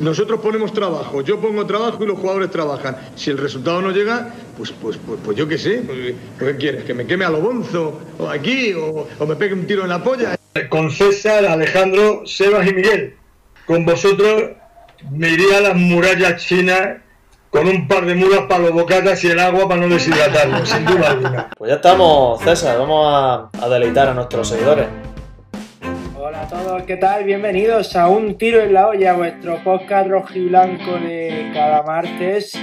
Nosotros ponemos trabajo, yo pongo trabajo y los jugadores trabajan. Si el resultado no llega, pues, pues, pues, pues yo qué sé. Pues, ¿Qué quieres? ¿Que me queme a lo bonzo? ¿O aquí? O, ¿O me pegue un tiro en la polla? Con César, Alejandro, Sebas y Miguel. Con vosotros me iría a las murallas chinas con un par de mulas para los bocatas y el agua para no deshidratarlo, sin duda alguna. Pues ya estamos, César, vamos a, a deleitar a nuestros seguidores. Hola a todos, ¿qué tal? Bienvenidos a Un Tiro en la Olla, vuestro podcast rojiblanco de cada martes.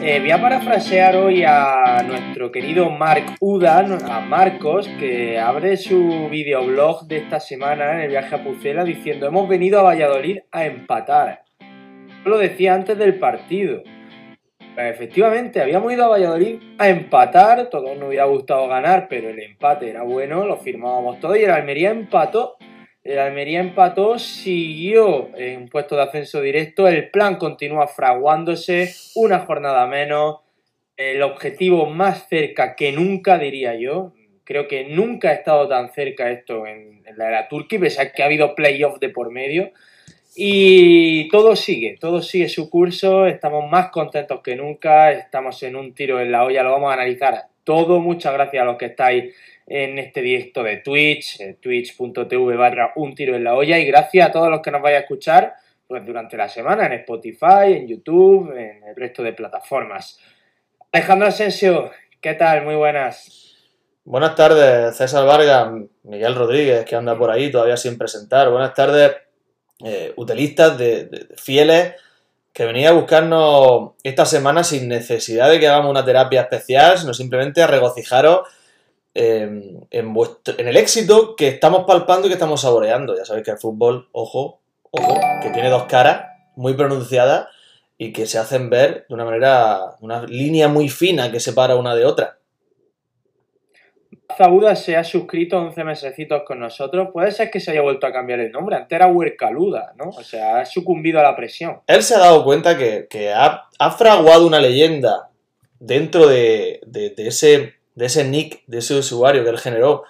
Eh, voy a parafrasear hoy a nuestro querido Mark Udan, a Marcos, que abre su videoblog de esta semana en el viaje a Pucela diciendo hemos venido a Valladolid a empatar. Lo decía antes del partido. Efectivamente, habíamos ido a Valladolid a empatar, todos nos hubiera gustado ganar, pero el empate era bueno, lo firmábamos todo y el Almería empató. El Almería empató, siguió en puesto de ascenso directo, el plan continúa fraguándose, una jornada menos, el objetivo más cerca que nunca, diría yo. Creo que nunca ha estado tan cerca esto en, en la era Turquía, pese a que ha habido playoff de por medio. Y todo sigue, todo sigue su curso, estamos más contentos que nunca, estamos en un tiro en la olla, lo vamos a analizar todo. Muchas gracias a los que estáis en este directo de Twitch, eh, twitch.tv barra un tiro en la olla, y gracias a todos los que nos vais a escuchar pues, durante la semana en Spotify, en YouTube, en el resto de plataformas. Alejandro Asensio, ¿qué tal? Muy buenas. Buenas tardes, César Vargas, Miguel Rodríguez, que anda por ahí todavía sin presentar. Buenas tardes, eh, utilistas de, fieles que venía a buscarnos esta semana sin necesidad de que hagamos una terapia especial, sino simplemente a regocijaros eh, en, vuestro- en el éxito que estamos palpando y que estamos saboreando. Ya sabéis que el fútbol, ojo, ojo, que tiene dos caras muy pronunciadas y que se hacen ver de una manera, una línea muy fina que separa una de otra. Zabuda se ha suscrito 11 mesecitos con nosotros. Puede ser que se haya vuelto a cambiar el nombre. Antes era Huercaluda, ¿no? O sea, ha sucumbido a la presión. Él se ha dado cuenta que, que ha, ha fraguado una leyenda dentro de, de- de ese, de ese nick, de ese usuario que él generó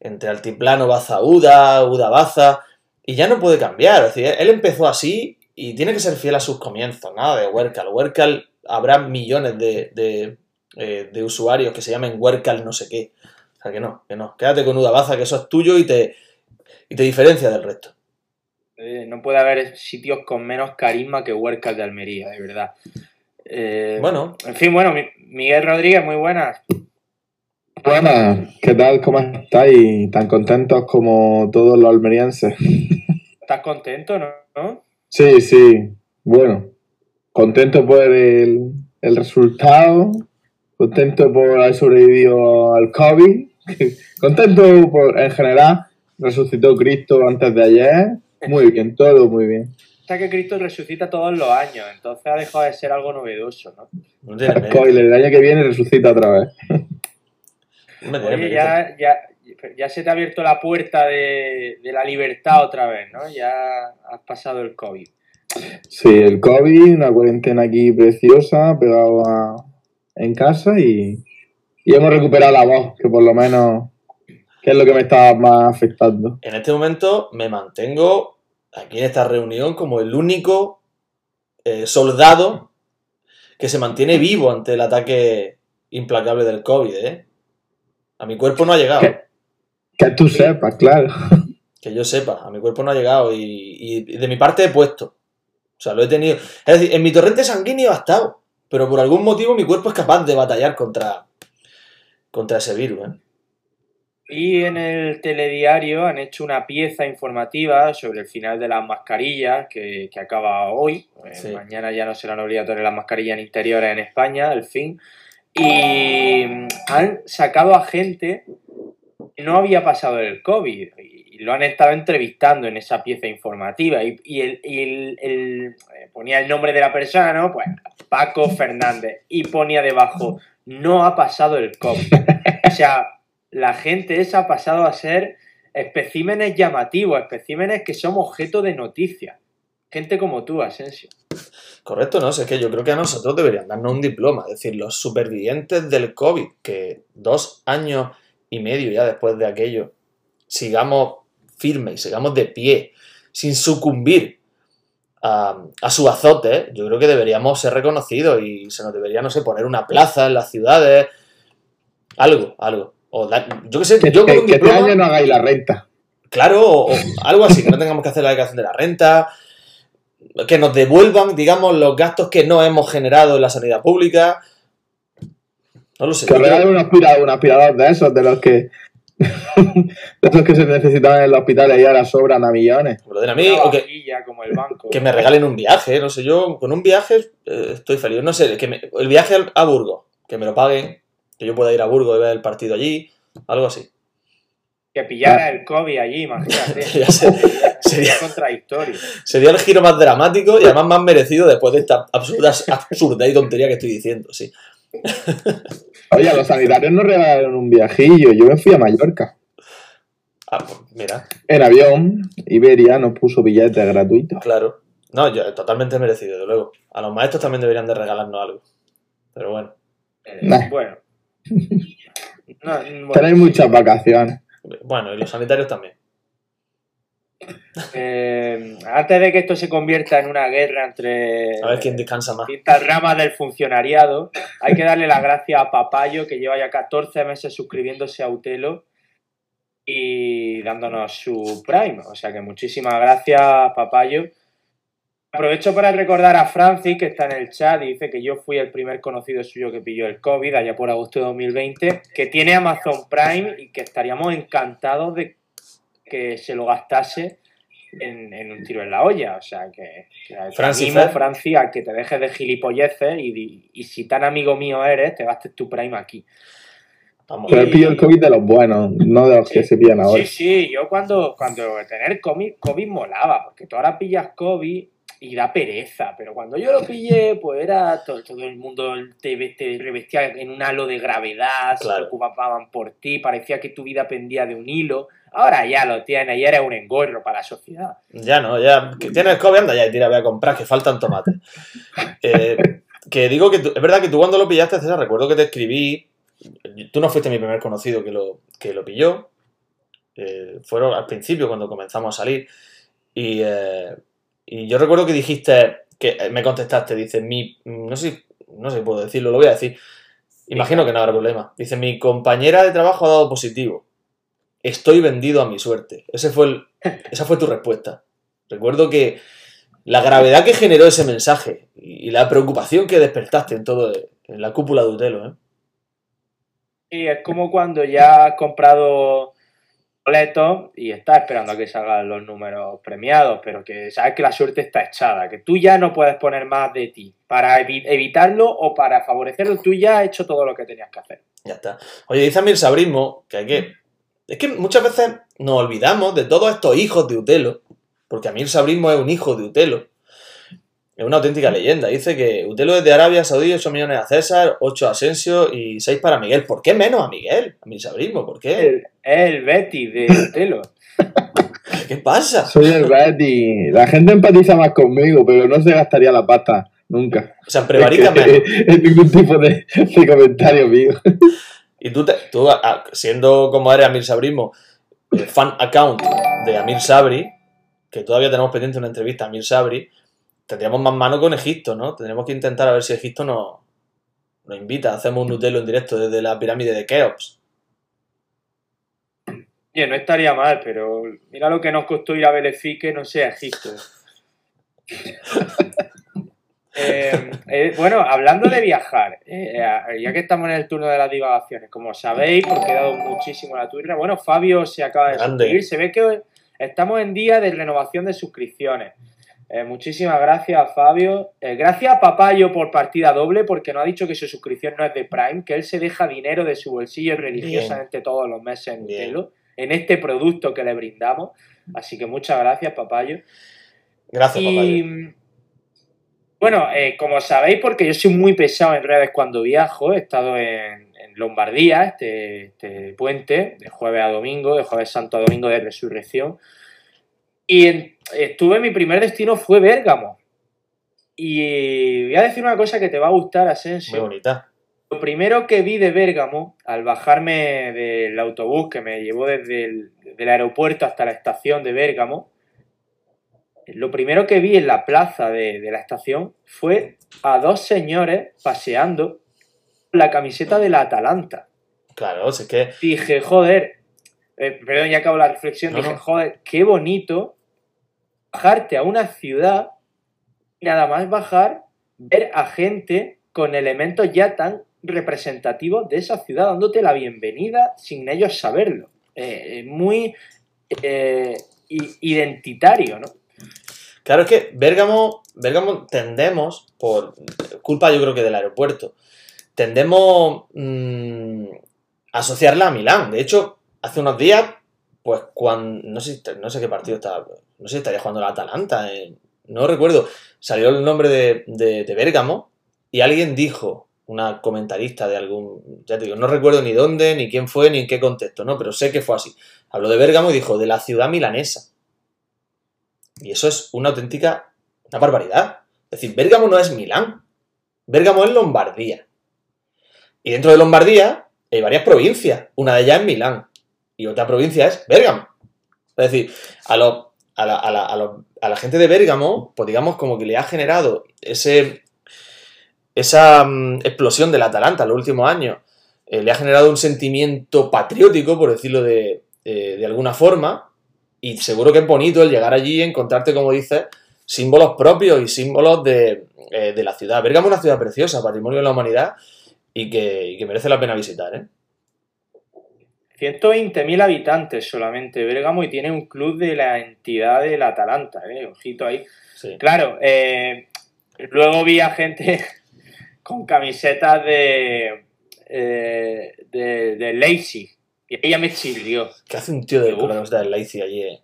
entre Altiplano, Baza, Uda, Uda, Baza, y ya no puede cambiar. Es decir, él empezó así y tiene que ser fiel a sus comienzos, nada de Werkal. Werkal habrá millones de, de, eh, de usuarios que se llamen Werkal no sé qué. O sea, que no, que no. Quédate con Uda, Baza, que eso es tuyo y te, y te diferencia del resto. Eh, no puede haber sitios con menos carisma que Huercas de Almería, de verdad. Eh, Bueno, En fin, bueno, Mi- Miguel Rodríguez, muy buenas. Buenas, ¿qué tal? ¿Cómo estáis? ¿Tan contentos como todos los almerienses? ¿Estás contento, no? ¿No? Sí, sí, bueno, contento por el, el resultado, contento por haber sobrevivido al COVID, contento por, en general, resucitó Cristo antes de ayer, muy bien, todo muy bien. O sea que Cristo resucita todos los años, entonces ha dejado de ser algo novedoso, ¿no? Spoiler, el año que viene resucita otra vez. Oye, ya, ya, ya se te ha abierto la puerta de, de la libertad otra vez, ¿no? Ya has pasado el COVID. Sí, el COVID, una cuarentena aquí preciosa, pegado a- en casa y, y hemos recuperado la voz, que por lo menos, que es lo que me estaba más afectando. En este momento me mantengo aquí en esta reunión como el único eh, soldado que se mantiene vivo ante el ataque implacable del COVID, ¿eh? A mi cuerpo no ha llegado, ¿Qué? Que tú sepas, claro. que yo sepa, a mi cuerpo no ha llegado y, y de mi parte he puesto. O sea, lo he tenido. Es decir, en mi torrente sanguíneo ha estado, pero por algún motivo mi cuerpo es capaz de batallar contra, contra ese virus, ¿eh? Y en el telediario han hecho una pieza informativa sobre el final de las mascarillas que, que acaba hoy. Eh, Sí. Mañana ya no serán obligatorias las mascarillas en interiores en España, el fin. Y han sacado a gente que no había pasado el COVID y lo han estado entrevistando en esa pieza informativa. Y, y el, el- el- eh, ponía el nombre de la persona, ¿no? Pues Paco Fernández. Y ponía debajo, no ha pasado el COVID. O sea, la gente esa ha pasado a ser especímenes llamativos, especímenes que son objeto de noticia. Gente como tú, Asensio. Correcto, no, es que yo creo que a nosotros deberían darnos un diploma, es decir, los supervivientes del COVID, que dos años y medio ya después de aquello, sigamos firmes y sigamos de pie, sin sucumbir a, a su azote, yo creo que deberíamos ser reconocidos y se nos debería, no sé, poner una plaza en las ciudades, algo, algo. O yo qué sé, Que, yo con que- un que este año no hagáis la renta. claro, o, o algo así, que no tengamos que hacer la declaración de la renta, que nos devuelvan, digamos, los gastos que no hemos generado en la sanidad pública. No lo sé. Que regalen un aspirador, un aspirador de esos, de los que. de esos que se necesitaban en los hospitales y ahora sobran a millones. me lo den a mí, Una o que, vajilla como el banco. que me regalen un viaje, no sé, yo con un viaje eh, estoy feliz. No sé, que me- el viaje a Burgos, que me lo paguen, que yo pueda ir a Burgos y ver el partido allí, algo así. Que pillara el COVID allí, imagínate. Sería- Sería contradictorio. Sería el giro más dramático y además más merecido después de esta absurda, absurda y tontería que estoy diciendo, sí. Oye, a los sanitarios nos regalaron un viajillo. Yo me fui a Mallorca. Ah, pues mira, En avión, Iberia nos puso billetes gratuitos. claro. No, yo, totalmente merecido, desde luego. A los maestros también deberían de regalarnos algo. Pero bueno, Eh, Nah. Bueno. No, bueno, Tenéis muchas vacaciones. Bueno, y los sanitarios también. eh, antes de que esto se convierta en una guerra entre A ver quién descansa más. distintas ramas del funcionariado, hay que darle las gracias a Papayo, que lleva ya 14 meses suscribiéndose a Utelo y dándonos su Prime. O sea que muchísimas gracias, Papayo. Aprovecho para recordar a Francis, que está en el chat y dice que yo fui el primer conocido suyo que pilló el COVID allá por agosto de 2020, que tiene Amazon Prime y que estaríamos encantados de que se lo gastase en, en un tiro en la olla. O sea que, que Francis animo. Francis, a que te dejes de gilipolleces y, si tan amigo mío eres, te gastes tu Prime aquí. Vamos. Pero pillo el COVID de los buenos, no de los que se pillan ahora. Sí, sí, yo cuando, cuando tener COVID, COVID molaba, porque tú ahora pillas COVID y da pereza, pero cuando yo lo pillé, pues era todo, todo el mundo te, te revestía en un halo de gravedad, se Claro. preocupaban por ti, parecía que tu vida pendía de un hilo. Ahora ya lo tienes y eres un engorro para la sociedad. Ya no, ya. Que tienes COVID, anda ya y tira, voy a comprar, que faltan tomates. Eh, que digo que tú- es verdad que tú cuando lo pillaste, César, recuerdo que te escribí. Tú no fuiste mi primer conocido que lo, que lo pilló. Eh, fueron al principio cuando comenzamos a salir. Y, eh, y yo recuerdo que dijiste, que eh, me contestaste, dice, mi. No sé, no sé si puedo decirlo, lo voy a decir. Imagino que no habrá problema. Dice, mi compañera de trabajo ha dado positivo. Estoy vendido a mi suerte. Ese fue el, esa fue tu respuesta. Recuerdo que la gravedad que generó ese mensaje y la preocupación que despertaste en todo en la cúpula de Utelo, ¿eh? Y es como cuando ya has comprado boletos y estás esperando a que salgan los números premiados, pero que sabes que la suerte está echada, que tú ya no puedes poner más de ti para evi- evitarlo o para favorecerlo, tú ya has hecho todo lo que tenías que hacer. Ya está. Oye, dice Amir Sabrismo que hay que. Es que muchas veces nos olvidamos de todos estos hijos de Utelo, porque Amir Sabrismo es un hijo de Utelo. Es una auténtica leyenda. Dice que Utelo es de Arabia Saudí, 8 millones a César, 8 a Asensio y 6 para Miguel. ¿Por qué menos a Miguel? Amir Sabrismo, ¿por qué? El, el Betty de Utelo. ¿Qué pasa? Soy el Betty. La gente empatiza más conmigo, pero no se gastaría la pasta nunca. O sea, prevarica menos. En ningún tipo de, de comentario mío. Y tú, te- tú a- siendo como eres Amir Sabrismo, eh, fan account de Amir Sabri, que todavía tenemos pendiente una entrevista a Amir Sabri, tendríamos más mano con Egipto, ¿no? Tendríamos que intentar a ver si Egipto nos, nos invita. Hacemos un Nutelo en directo desde la pirámide de Keops. Oye, no estaría mal, pero mira lo que nos costó ir a Belefique, no sé, a Egipto. Eh, eh, bueno, hablando de viajar, eh, ya que estamos en el turno de las divagaciones, como sabéis, porque he dado muchísimo la turra, bueno, Fabio se acaba de suscribir, se ve que estamos en día de renovación de suscripciones. Eh, muchísimas gracias, Fabio. Eh, gracias a Papayo por partida doble, porque nos ha dicho que su suscripción no es de Prime, que él se deja dinero de su bolsillo religiosamente todos los meses en. Utelo, en este producto que le brindamos. Así que muchas gracias, Papayo. Gracias, Y papá. bueno, eh, como sabéis, porque yo soy muy pesado en redes cuando viajo, he estado en, en Lombardía, este, este puente, de jueves a domingo, de jueves santo a domingo de resurrección. Y en- estuve, mi primer destino fue Bérgamo. Y voy a decir una cosa que te va a gustar, Muy Asensio. bonita. Lo primero que vi de Bérgamo, al bajarme del autobús que me llevó desde el, del aeropuerto hasta la estación de Bérgamo, lo primero que vi en la plaza de, de la estación fue a dos señores paseando la camiseta de la Atalanta. Claro, es que Dije, joder, eh, perdón, ya acabo la reflexión, No, dije, no. joder, qué bonito bajarte a una ciudad nada más bajar, ver a gente con elementos ya tan representativos de esa ciudad, dándote la bienvenida sin ellos saberlo. Eh, muy eh, identitario, ¿no? Claro, es que Bérgamo, Bérgamo tendemos, por culpa yo creo que del aeropuerto, tendemos mm, a asociarla a Milán. De hecho, hace unos días, pues cuando, no sé, no sé qué partido estaba, no sé si estaría jugando la Atalanta, eh, no recuerdo, salió el nombre de, de, de Bérgamo y alguien dijo, una comentarista de algún, ya te digo, no recuerdo ni dónde, ni quién fue, ni en qué contexto, ¿no? Pero sé que fue así. Habló de Bérgamo y dijo, de la ciudad milanesa. Y eso es una auténtica, una barbaridad. Es decir, Bérgamo no es Milán. Bérgamo es Lombardía. Y dentro de Lombardía hay varias provincias. Una de ellas es Milán. Y otra provincia es Bérgamo. Es decir, a, los- a, la, a la- a la gente de Bérgamo, pues digamos como que le ha generado ese, esa mm, explosión del Atalanta en los últimos años. eh, le ha generado un sentimiento patriótico, por decirlo de, eh, de alguna forma, y seguro que es bonito el llegar allí y encontrarte, como dices, símbolos propios y símbolos de, eh, de la ciudad. Bérgamo es una ciudad preciosa, patrimonio de la humanidad y que, y que merece la pena visitar. ¿eh? 120.000 habitantes solamente Bérgamo y tiene un club de la entidad del Atalanta, ¿eh? ojito ahí. Sí. Claro, eh, luego vi a gente con camisetas de, eh, de, de Leipzig y ella me chirrió. ¿Qué hace un tío de con la camiseta del Leipzig allí? eh?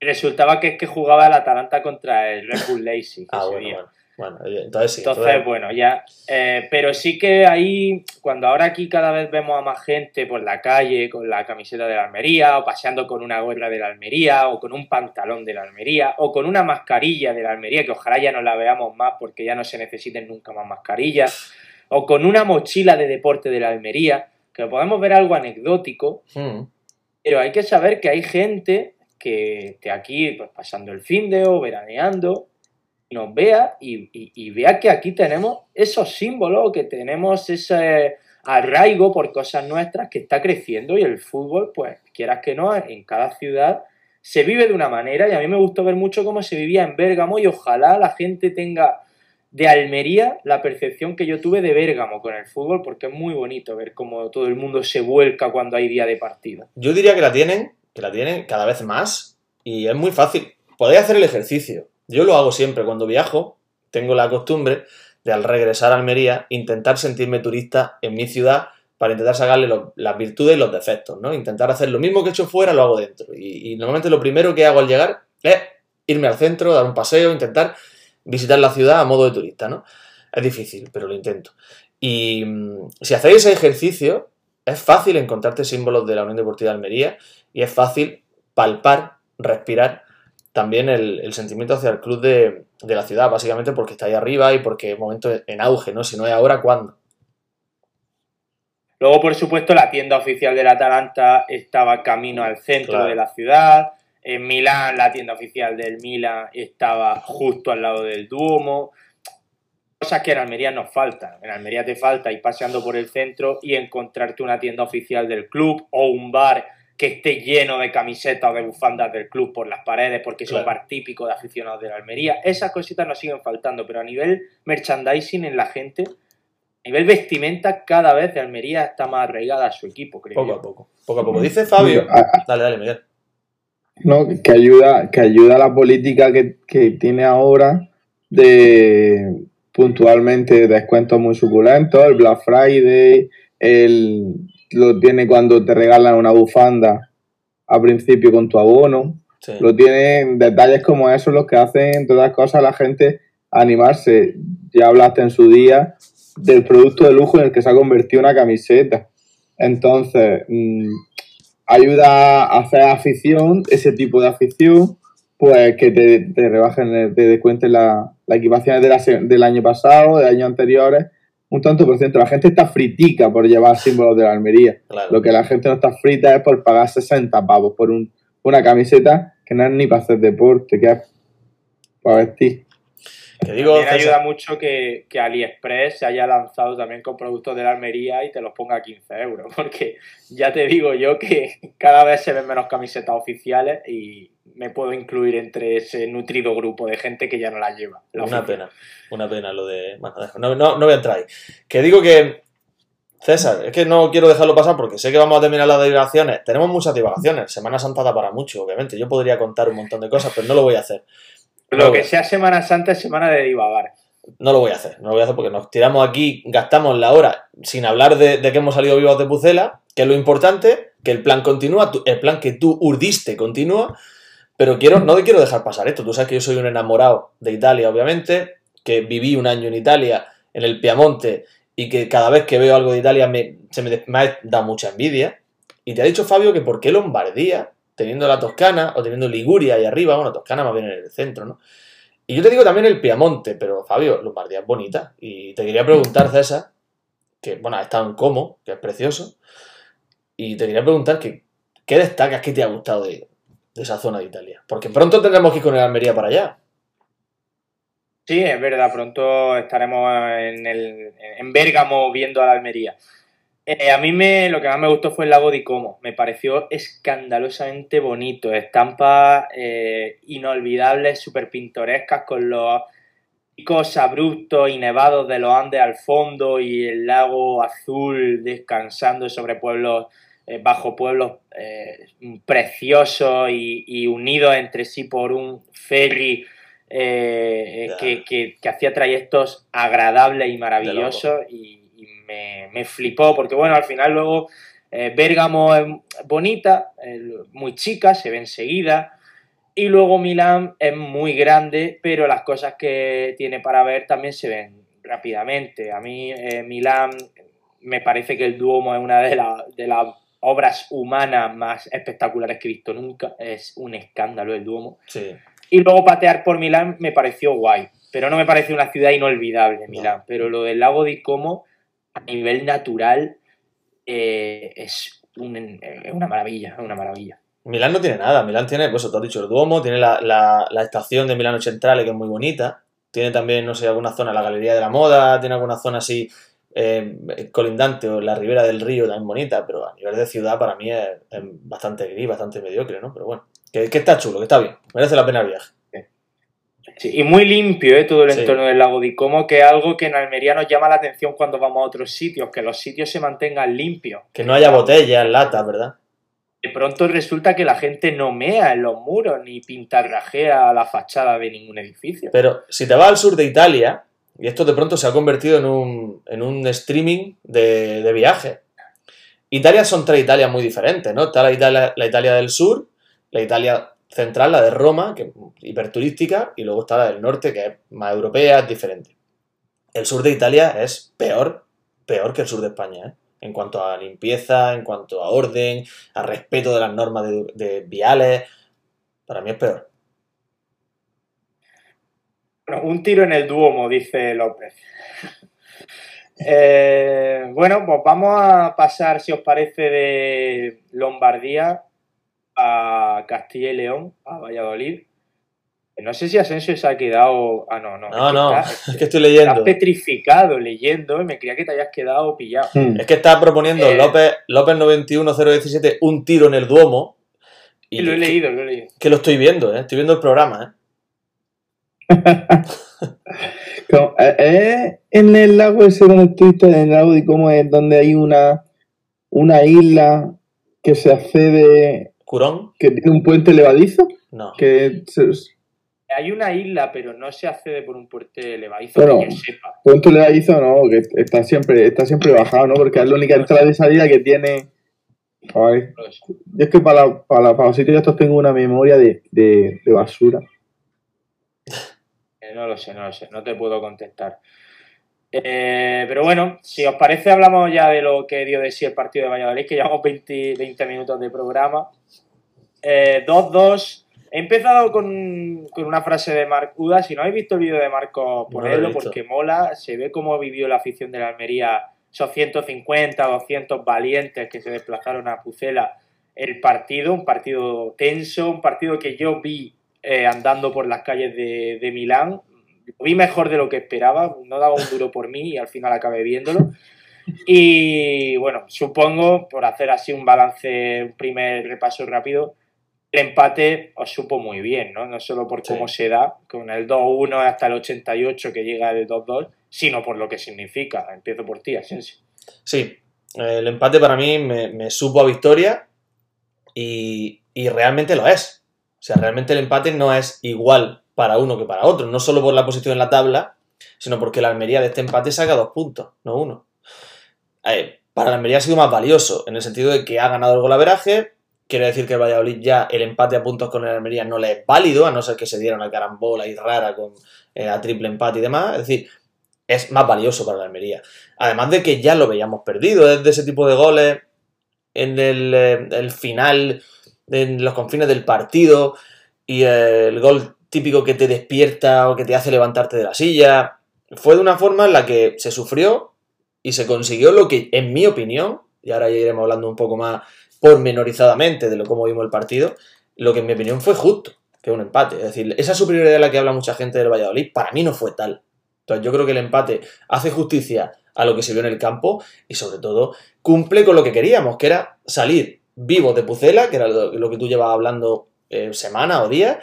Resultaba que es que jugaba el Atalanta contra el Red Bull Leipzig. Ah, bueno. Bueno, oye, entonces sí. Entonces, bueno, ya. eh, pero sí que ahí, cuando ahora aquí cada vez vemos a más gente por la calle con la camiseta de la Almería, o paseando con una gorra de la Almería, o con un pantalón de la Almería, o con una mascarilla de la Almería, que ojalá ya no la veamos más porque ya no se necesiten nunca más mascarillas, o con una mochila de deporte de la Almería, que podemos ver algo anecdótico, Mm. pero hay que saber que hay gente que esté aquí pues, pasando el fin de o veraneando, nos vea y, vea que aquí tenemos esos símbolos, que tenemos ese arraigo por cosas nuestras que está creciendo y el fútbol, pues quieras que no, en cada ciudad se vive de una manera y a mí me gustó ver mucho cómo se vivía en Bérgamo y ojalá la gente tenga de Almería la percepción que yo tuve de Bérgamo con el fútbol porque es muy bonito ver cómo todo el mundo se vuelca cuando hay día de partido. Yo diría que la tienen, que la tienen cada vez más y es muy fácil. Podéis hacer el ejercicio. Yo lo hago siempre cuando viajo. Tengo la costumbre de al regresar a Almería intentar sentirme turista en mi ciudad para intentar sacarle las virtudes y los defectos, ¿no? Intentar hacer lo mismo que he hecho fuera, lo hago dentro. Y, y normalmente lo primero que hago al llegar es irme al centro, dar un paseo, intentar visitar la ciudad a modo de turista, ¿no? Es difícil, pero lo intento. Y mm, si hacéis ese ejercicio, es fácil encontrarte símbolos de la Unión Deportiva de Almería y es fácil palpar, respirar también el, el sentimiento hacia el club de, de la ciudad, básicamente porque está ahí arriba y porque es momento en auge, ¿no? Si no es ahora, ¿cuándo? Luego, por supuesto, la tienda oficial del Atalanta estaba camino al centro Claro. de la ciudad. En Milán, la tienda oficial del Milan estaba justo al lado del Duomo. Cosas que en Almería nos faltan. En Almería te falta ir paseando por el centro y encontrarte una tienda oficial del club o un bar que esté lleno de camisetas o de bufandas del club por las paredes porque es un bar típico de aficionados de la Almería. Esas cositas nos siguen faltando, pero a nivel merchandising en la gente, a nivel vestimenta, cada vez de Almería está más arraigada a su equipo, creo Poco yo. a poco. Poco a poco. Dice Fabio. Dale, dale, Miguel. No, que ayuda, que ayuda a la política que, que tiene ahora de puntualmente descuentos muy suculentos, el Black Friday, el, lo tiene cuando te regalan una bufanda a principio con tu abono, Sí. lo tienen detalles como esos los que hacen, entre otras cosas, a la gente animarse. Ya hablaste en su día del producto de lujo en el que se ha convertido una camiseta. Entonces, mm, ayuda a hacer afición, ese tipo de afición, pues que te, te rebajen, te descuenten la, la equipaciones de la se- del año pasado, de años anteriores, un tanto por ciento. La gente está fritica por llevar símbolos de la Almería. Claro. Lo que la gente no está frita es por pagar 60 pavos por un- una camiseta que no es ni para hacer deporte, que es para vestir. Que digo, También César, ayuda mucho que, que AliExpress se haya lanzado también con productos de la Almería y te los ponga a 15 euros, porque ya te digo yo que cada vez se ven menos camisetas oficiales y me puedo incluir entre ese nutrido grupo de gente que ya no las lleva. la Una pena, una pena lo de. no, no, no voy a entrar ahí. Que digo que. César, es que no quiero dejarlo pasar porque sé que vamos a terminar las divagaciones. Tenemos muchas divagaciones. Semana Santa da para mucho, obviamente. Yo podría contar un montón de cosas, pero no lo voy a hacer. No Lo que sea Semana Santa es semana de divagar. No lo voy a hacer, no lo voy a hacer porque nos tiramos aquí, gastamos la hora sin hablar de, de que hemos salido vivos de Pucela, que es lo importante, que el plan continúa, el plan que tú urdiste continúa, pero quiero, no te quiero dejar pasar esto. Tú sabes que yo soy un enamorado de Italia, obviamente, que viví un año en Italia, en el Piamonte, y que cada vez que veo algo de Italia me, se me, mucha envidia. Y te ha dicho Fabio que por qué Lombardía, teniendo la Toscana o teniendo Liguria ahí arriba, bueno, Toscana más bien en el centro, ¿no? Y yo te digo también el Piamonte, pero Fabio, Lombardía es bonita. Y te quería preguntar, César, que bueno, estado en Como, que es precioso, y te quería preguntar que, ¿qué destacas que te ha gustado de, de esa zona de Italia? Porque pronto tendremos que ir con el Almería para allá. Sí, es verdad, pronto estaremos en, el, en Bérgamo viendo a la Almería. Eh, a mí me, lo que más me gustó fue el lago di Como, me pareció escandalosamente bonito, estampas eh, inolvidables, súper pintorescas con los picos abruptos y nevados de los Andes al fondo y el lago azul descansando sobre pueblos, eh, bajo pueblos eh, preciosos y, y unidos entre sí por un ferry eh, que, que- que hacía trayectos agradables y maravillosos y, y me, me flipó porque bueno, al final luego Bérgamo es bonita, muy chica, se ve enseguida y luego Milán es muy grande, pero las cosas que tiene para ver también se ven rápidamente. A mí Milán me parece que el Duomo es una de, la- de las obras humanas más espectaculares que he visto nunca. Es un escándalo el Duomo. Sí. Y luego patear por Milán me pareció guay, pero no me pareció una ciudad inolvidable Milán. Pero lo del lago di Como, a nivel natural, eh, es, un- es una maravilla, es una maravilla. Milán no tiene nada. Milán tiene, pues tú has dicho, el Duomo, tiene la, la- la estación de Milano Centrale, que es muy bonita. Tiene también, no sé, alguna zona, la Galería de la Moda, tiene alguna zona así eh, colindante o la ribera del río también bonita, pero a nivel de ciudad para mí es, es bastante gris, bastante mediocre, ¿no? Pero bueno, que, que está chulo, que está bien, merece la pena el viaje. Sí, y muy limpio ¿eh? todo el Sí. entorno del lago di Como, que es algo que en Almería nos llama la atención cuando vamos a otros sitios, que los sitios se mantengan limpios. Que no haya botellas, latas, ¿verdad? De pronto resulta que la gente no mea en los muros ni pintarrajea la fachada de ningún edificio. Pero si te vas al sur de Italia, y esto de pronto se ha convertido en un, en un streaming de, viaje. Italia son tres Italias muy diferentes, ¿no? Está la Italia, la Italia del sur, la Italia central, la de Roma, que es hiperturística, y luego está la del norte, que es más europea, es diferente. El sur de Italia es peor, peor que el sur de España, ¿eh? En cuanto a limpieza, en cuanto a orden, a respeto de las normas de, de viales. Para mí es peor. Bueno, un tiro en el Duomo, dice López. Eh, bueno, pues vamos a pasar, si os parece, de Lombardía a Castilla y León, a Valladolid. No sé si Asensio se ha quedado. Ah, no, no. No, es que no, está- es que estoy Estás leyendo. petrificado leyendo y me creía que te hayas quedado pillado. Hmm. Es que está proponiendo Eh. López, López 91017 un tiro en el Duomo. Y lo he que- leído, lo he leído. Que lo estoy viendo, ¿eh? Estoy viendo el programa, Como- eh, eh, en el lago ese donde estuviste, en el lago de cómo es donde hay una, una isla que se accede. Curón, que tiene un puente levadizo, no. que se- Hay una isla, pero no se accede por un puente levadizo Pero- que yo sepa. puente levadizo no, que está siempre, está siempre bajado, ¿no? Porque es la única entrada y salida que tiene. Ay, yo es que para, la- para, para los sitios estos tengo una memoria de, de, de basura. Eh, No lo sé, no lo sé, no te puedo contestar. Eh, pero bueno, si os parece, hablamos ya de lo que dio de sí el partido de Valladolid, que llevamos 20, 20 minutos de programa. Eh, 2-2. He empezado con, con una frase de Marc Uda. Si no habéis visto el vídeo de Marco, No ponedlo visto. porque mola. Se ve cómo vivió la afición de la Almería, esos 150, 200 valientes que se desplazaron a Pucela el partido. Un partido tenso, un partido que yo vi eh, andando por las calles de, de Milán. Lo vi mejor de lo que esperaba, no daba un duro por mí y al final acabé viéndolo. Y bueno, supongo, por hacer así un balance, un primer repaso rápido, el empate os supo muy bien, ¿no? No solo por cómo se da, con el 2-1 hasta el 88 que llega el 2-2, sino por lo que significa. Empiezo por ti, Asensio. Sí, el empate para mí me, me supo a victoria y, y realmente lo es. Sea, realmente el empate no es igual para uno que para otro, no solo por la posición en la tabla, sino porque la Almería de este empate saca dos puntos, no uno. Para la Almería ha sido más valioso, en el sentido de que ha ganado el golaveraje, quiere decir que el Valladolid ya el empate a puntos con el Almería no le es válido, a no ser que se diera una carambola y rara con eh, a triple empate y demás, es decir, es más valioso para la Almería. Además de que ya lo veíamos perdido, es de ese tipo de goles en el, eh, el final, en los confines del partido, y el gol típico que te despierta o que te hace levantarte de la silla. Fue de una forma en la que se sufrió y se consiguió lo que, en mi opinión, y ahora ya iremos hablando un poco más pormenorizadamente de lo cómo vimos el partido, lo que en mi opinión fue justo, que un empate. Es decir, esa superioridad de la que habla mucha gente del Valladolid, para mí no fue tal. Entonces yo creo que el empate hace justicia a lo que se vio en el campo y sobre todo cumple con lo que queríamos, que era salir vivo de Pucela, que era lo, que tú llevabas hablando eh, semana o días,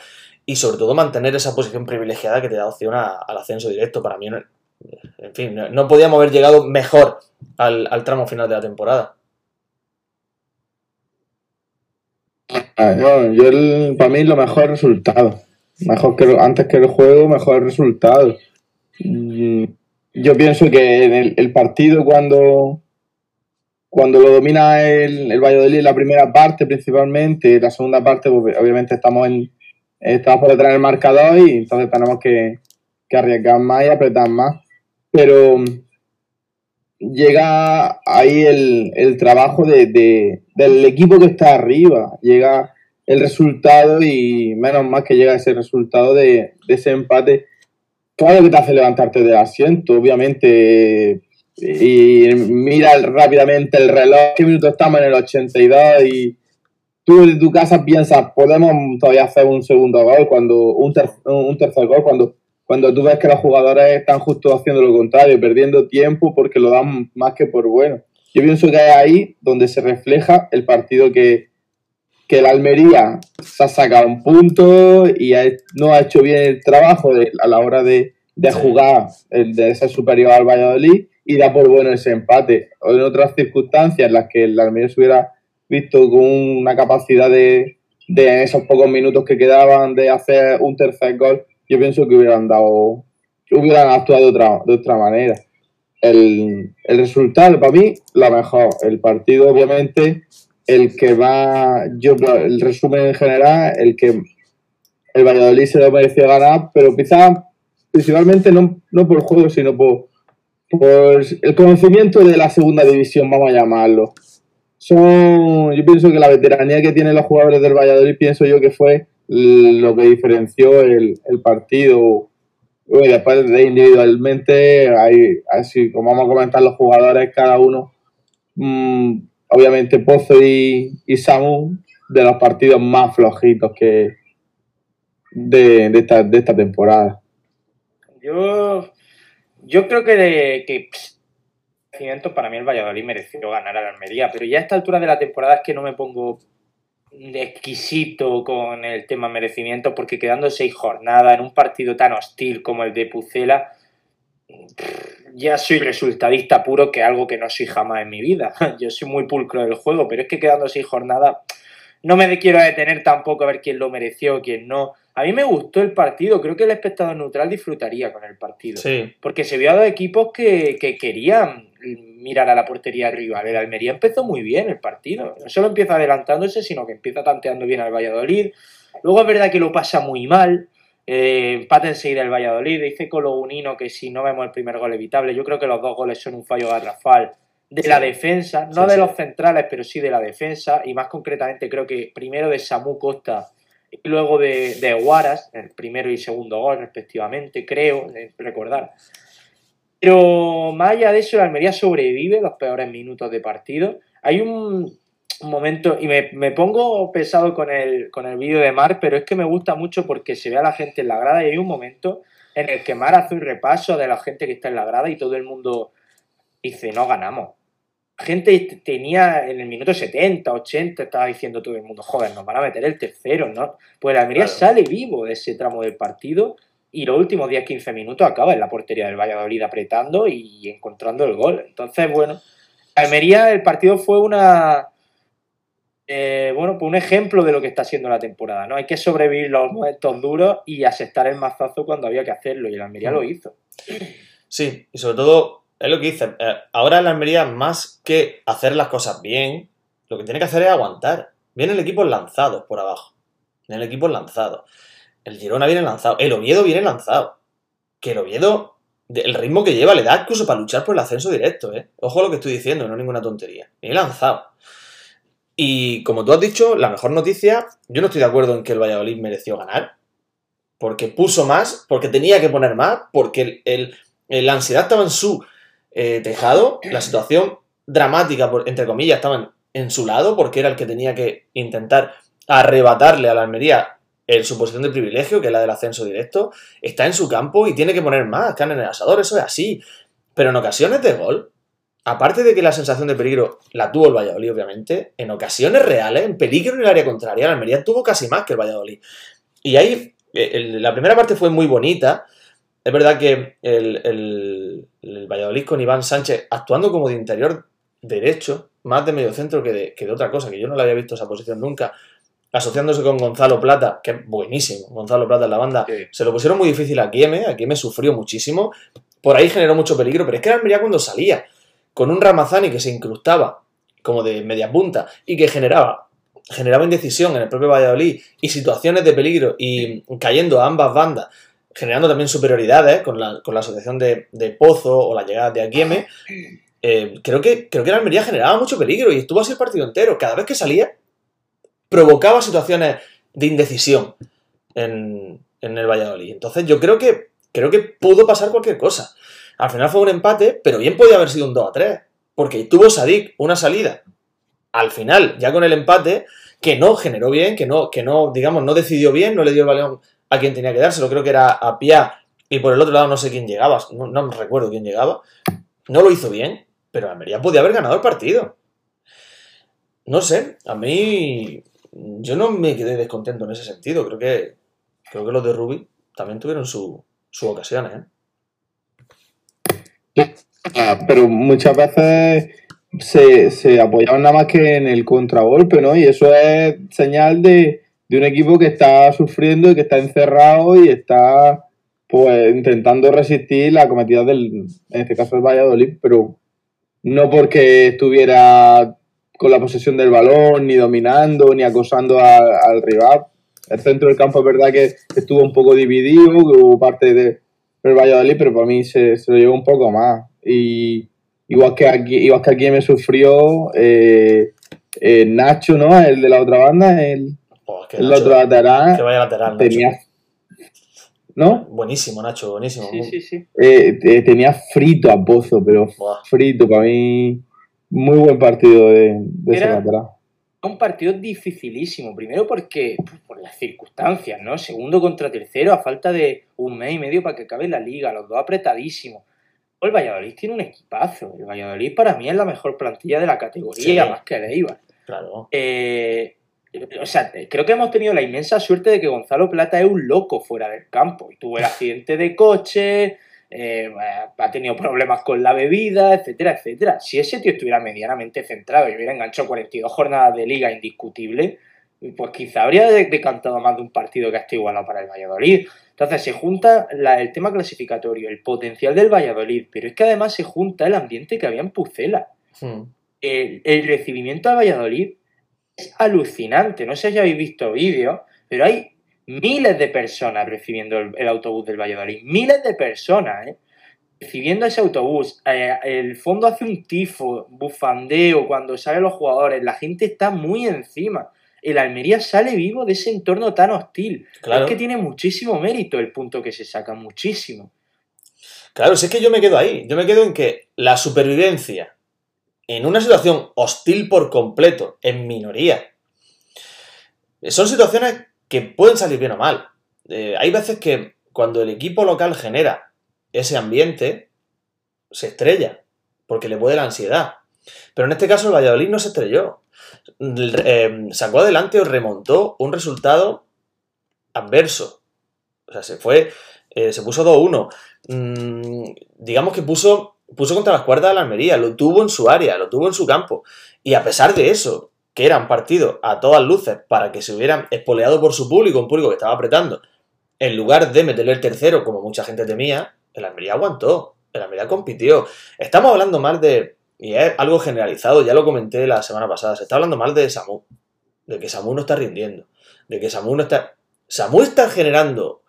y sobre todo mantener esa posición privilegiada que te da opción al ascenso directo. Para mí, en fin, no, podíamos haber llegado mejor al, tramo final de la temporada. Ah, yo, para mí lo mejor resultado. Mejor que antes que el juego, mejor resultado. Mm, yo pienso que en el, partido cuando cuando lo domina el, el Valladolid en la primera parte principalmente, la segunda parte pues, obviamente estamos en, estamos por detrás del marcador y entonces tenemos que, arriesgar más y apretar más. Pero mm, llega ahí el, trabajo de, del equipo que está arriba, llega el resultado y menos más que llega ese resultado de, ese empate. Claro que te hace levantarte del asiento, obviamente, y mira rápidamente el reloj, qué minuto estamos en el 82 y tú en tu casa piensas, podemos todavía hacer un segundo gol, cuando un, un tercer gol, cuando, cuando tú ves que los jugadores están justo haciendo lo contrario, perdiendo tiempo porque lo dan más que por bueno. Yo pienso que es ahí donde se refleja el partido que, que el Almería se ha sacado un punto y no ha hecho bien el trabajo a la hora de, de jugar, de ser superior al Valladolid y da por bueno ese empate. O en otras circunstancias en las que el Almería se hubiera visto con una capacidad de, de esos pocos minutos que quedaban de hacer un tercer gol, yo pienso que hubieran dado, hubieran actuado de otra, de otra manera. El, el resultado, para mí, lo mejor. El partido, obviamente, el que va, yo, el resumen en general, el que el Valladolid se lo mereció ganar, pero quizás principalmente no, no por juego, sino por, por el conocimiento de la segunda división, vamos a llamarlo son, yo pienso que la veteranía que tienen los jugadores del Valladolid, pienso yo que fue lo que diferenció el, partido. Y después de individualmente, hay, así como vamos a comentar los jugadores, cada uno, mm, obviamente Pozo y, Samu, de los partidos más flojitos que de, esta, de esta temporada. Yo, yo creo que, de, que para mí el Valladolid mereció ganar a la Almería, pero ya a esta altura de la temporada es que no me pongo exquisito con el tema merecimiento, porque quedando seis jornadas en un partido tan hostil como el de Pucela, ya soy resultadista puro, que algo que no soy jamás en mi vida. Yo soy muy pulcro del juego, pero es que quedando seis jornadas no me quiero detener tampoco a ver quién lo mereció, quién no. A mí me gustó el partido, creo que el espectador neutral disfrutaría con el partido. Sí. Porque se vio a dos equipos que, que querían mirar a la portería rival. El Almería empezó muy bien el partido. No solo empieza adelantándose, sino que empieza tanteando bien al Valladolid. Luego es verdad que lo pasa muy mal. Eh, empate enseguida el Valladolid. Dice Unino que si no vemos el primer gol evitable, yo creo que los dos goles son un fallo garrafal de la defensa, no de los centrales, pero sí de la defensa. Y más concretamente, creo que primero de Samu Costa luego de, de Guaras, el primero y segundo gol respectivamente, creo recordar. Pero más allá de eso, el Almería sobrevive los peores minutos de partido. Hay un, un momento, y me, me pongo pesado con el, con el vídeo de Mar, pero es que me gusta mucho porque se ve a la gente en la grada y hay un momento en el que Mar hace un repaso de la gente que está en la grada y todo el mundo dice, no ganamos. Gente tenía en el minuto 70, 80, estaba diciendo todo el mundo, joder, nos van a meter el tercero, ¿no? Pues la Almería Claro. sale vivo de ese tramo del partido y los últimos 10-15 minutos acaba en la portería del Valladolid apretando y encontrando el gol. Entonces, bueno, Almería, el partido fue una. eh, bueno, pues un ejemplo de lo que está siendo la temporada, ¿no? Hay que sobrevivir los momentos duros y aceptar el mazazo cuando había que hacerlo, y el Almería lo hizo. Sí, y sobre todo, es lo que dice, eh, ahora la Almería, más que hacer las cosas bien, lo que tiene que hacer es aguantar. Viene el equipo lanzado por abajo. Viene el equipo lanzado. El Girona viene lanzado. El Oviedo viene lanzado. Que el Oviedo, el ritmo que lleva, le da incluso para luchar por el ascenso directo, ¿eh? Ojo a lo que estoy diciendo, no ninguna tontería. Viene lanzado. Y como tú has dicho, la mejor noticia, yo no estoy de acuerdo en que el Valladolid mereció ganar. Porque puso más, porque tenía que poner más, porque el, el- el- la ansiedad estaba en su eh, tejado, la situación dramática, por- entre comillas, estaba en, su lado, porque era el que tenía que intentar arrebatarle a la Almería en su posición de privilegio, que es la del ascenso directo, está en su campo y tiene que poner más carne en el asador, eso es así. Pero en ocasiones de gol, aparte de que la sensación de peligro la tuvo el Valladolid, obviamente, en ocasiones reales, en peligro en el área contraria, la Almería tuvo casi más que el Valladolid. Y ahí, eh, el- la primera parte fue muy bonita. Es verdad que el, el- el Valladolid con Iván Sánchez actuando como de interior derecho, más de medio centro que de, que de otra cosa, que yo no le había visto esa posición nunca, asociándose con Gonzalo Plata, que es buenísimo, Gonzalo Plata en la banda, Sí. se lo pusieron muy difícil a Kieme, a Kieme sufrió muchísimo, por ahí generó mucho peligro, pero es que la Almería cuando salía con un Ramazani que se incrustaba como de media punta y que generaba generaba indecisión en el propio Valladolid y situaciones de peligro y cayendo a ambas bandas, generando también superioridades con la, con la asociación de, de Pozo o la llegada de Aguieme, eh, creo, que, creo que la Almería generaba mucho peligro y estuvo así el partido entero. Cada vez que salía, provocaba situaciones de indecisión en, en el Valladolid. Entonces yo creo que, creo que pudo pasar cualquier cosa. Al final fue un empate, pero bien podía haber sido un 2 a 3, porque tuvo Sadik una salida al final, ya con el empate, que no generó bien, que no, que no, digamos, no decidió bien, no le dio el balón a quien tenía que dárselo, creo que era a Pia, y por el otro lado no sé quién llegaba, no, no recuerdo quién llegaba, no lo hizo bien, pero Almería podía haber ganado el partido. No sé, a mí yo no me quedé descontento en ese sentido, creo que creo que los de Rubi también tuvieron su, sus ocasiones, ¿eh? Ah, pero muchas veces se, se apoyaban nada más que en el contragolpe, ¿no? Y eso es señal de, de un equipo que está sufriendo y que está encerrado y está pues intentando resistir la cometida del, en este caso del Valladolid, pero no porque estuviera con la posesión del balón, ni dominando, ni acosando al rival. El centro del campo es verdad que estuvo un poco dividido, que hubo parte de, del Valladolid, pero para mí se, se lo llevó un poco más. Y igual que aquí, igual que aquí me sufrió eh, eh, Nacho, ¿no? El de la otra banda, el, que el Nacho- otro lateral, que vaya lateral, Nacho. tenía. ¿No? Buenísimo, Nacho, buenísimo. Sí, sí, sí. Eh, eh, tenía frito a Pozo, pero Buah. frito para mí. Muy buen partido de, de ese Era- lateral. Un partido dificilísimo, primero porque pues, por las circunstancias, ¿no? Segundo contra tercero, a falta de un mes y medio para que acabe la liga, los dos apretadísimos. El Valladolid tiene un equipazo. El Valladolid para mí es la mejor plantilla de la categoría, Sí. más que el Eibar. Claro. Eh, o sea, creo que hemos tenido la inmensa suerte de que Gonzalo Plata es un loco fuera del campo. Y tuvo el accidente de coche, eh, ha tenido problemas con la bebida, etcétera, etcétera. Si ese tío estuviera medianamente centrado y hubiera enganchado 42 jornadas de liga indiscutible, pues quizá habría de- decantado más de un partido que esté igualado para el Valladolid. Entonces se junta la- el tema clasificatorio, el potencial del Valladolid, pero es que además se junta el ambiente que había en Pucela Hmm. el, el recibimiento a Valladolid es alucinante. No sé si habéis visto vídeos, pero hay miles de personas recibiendo el, el autobús del Valladolid. Miles de personas, ¿eh? Recibiendo ese autobús. Eh, el fondo hace un tifo, bufandeo cuando salen los jugadores. La gente está muy encima. El Almería sale vivo de ese entorno tan hostil. Claro. Es que tiene muchísimo mérito el punto que se saca, muchísimo. Claro, si es que yo me quedo ahí. Yo me quedo en que la supervivencia en una situación hostil por completo, en minoría. Son situaciones que pueden salir bien o mal. Eh, hay veces que cuando el equipo local genera ese ambiente, se estrella, porque le puede la ansiedad. Pero en este caso el Valladolid no se estrelló. Eh, sacó adelante o remontó un resultado adverso. O sea, se fue, eh, se puso 2-1. Mm, digamos que puso, puso contra las cuerdas de la Almería, lo tuvo en su área, lo tuvo en su campo. Y a pesar de eso, que era un partido a todas luces para que se hubieran espoleado por su público, un público que estaba apretando, en lugar de meterle el tercero, como mucha gente temía, el Almería aguantó, el Almería compitió. Estamos hablando mal de, y es algo generalizado, ya lo comenté la semana pasada, se está hablando mal de Samu, de que Samu no está rindiendo, de que Samu no está... Samu está generando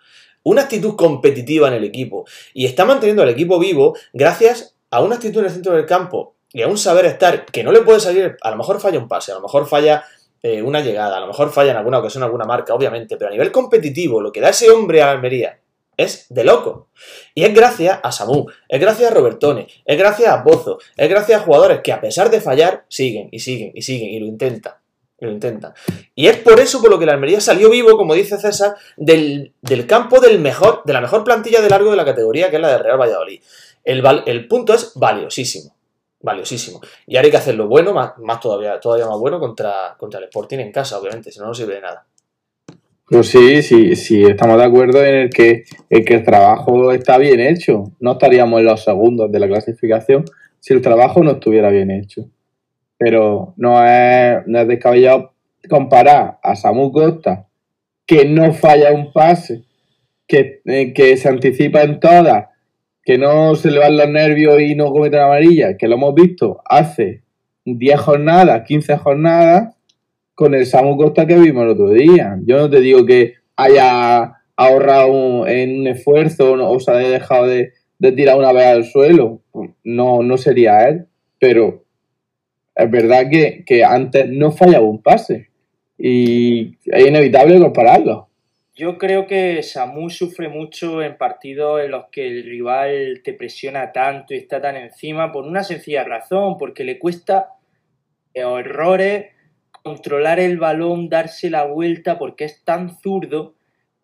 una actitud competitiva en el equipo y está manteniendo al equipo vivo gracias a una actitud en el centro del campo y a un saber estar que no le puede salir, a lo mejor falla un pase, a lo mejor falla eh, una llegada, a lo mejor falla en alguna ocasión alguna marca, obviamente, pero a nivel competitivo lo que da ese hombre a Almería es de loco. Y es gracias a Samu, es gracias a Robertone, es gracias a Bozo, es gracias a jugadores que a pesar de fallar, siguen y siguen y siguen y lo intentan. Lo intentan. Y es por eso por lo que la Almería salió vivo, como dice César, del, campo del mejor, de la mejor plantilla de largo de la categoría, que es la de Real Valladolid. El, el punto es valiosísimo. Valiosísimo. Y ahora hay que hacerlo bueno, más, más todavía, todavía más bueno contra, contra el Sporting en casa, obviamente, si no, no sirve de nada. Pues sí, sí, sí, estamos de acuerdo en el que, el que el trabajo está bien hecho. No estaríamos en los segundos de la clasificación si el trabajo no estuviera bien hecho. Pero no es, no es descabellado comparar a Samu Costa, que no falla un pase, que, eh, que se anticipa en todas, que no se le van los nervios y no comete la amarilla, que lo hemos visto hace 10 jornadas, 15 jornadas, con el Samu Costa que vimos el otro día. Yo no te digo que haya ahorrado en un esfuerzo o se haya dejado de, tirar una vez al suelo. No, no sería él, pero es verdad que, que antes no fallaba un pase y es inevitable compararlo. Yo creo que Samu sufre mucho en partidos en los que el rival te presiona tanto y está tan encima por una sencilla razón, porque le cuesta errores controlar el balón, darse la vuelta, porque es tan zurdo,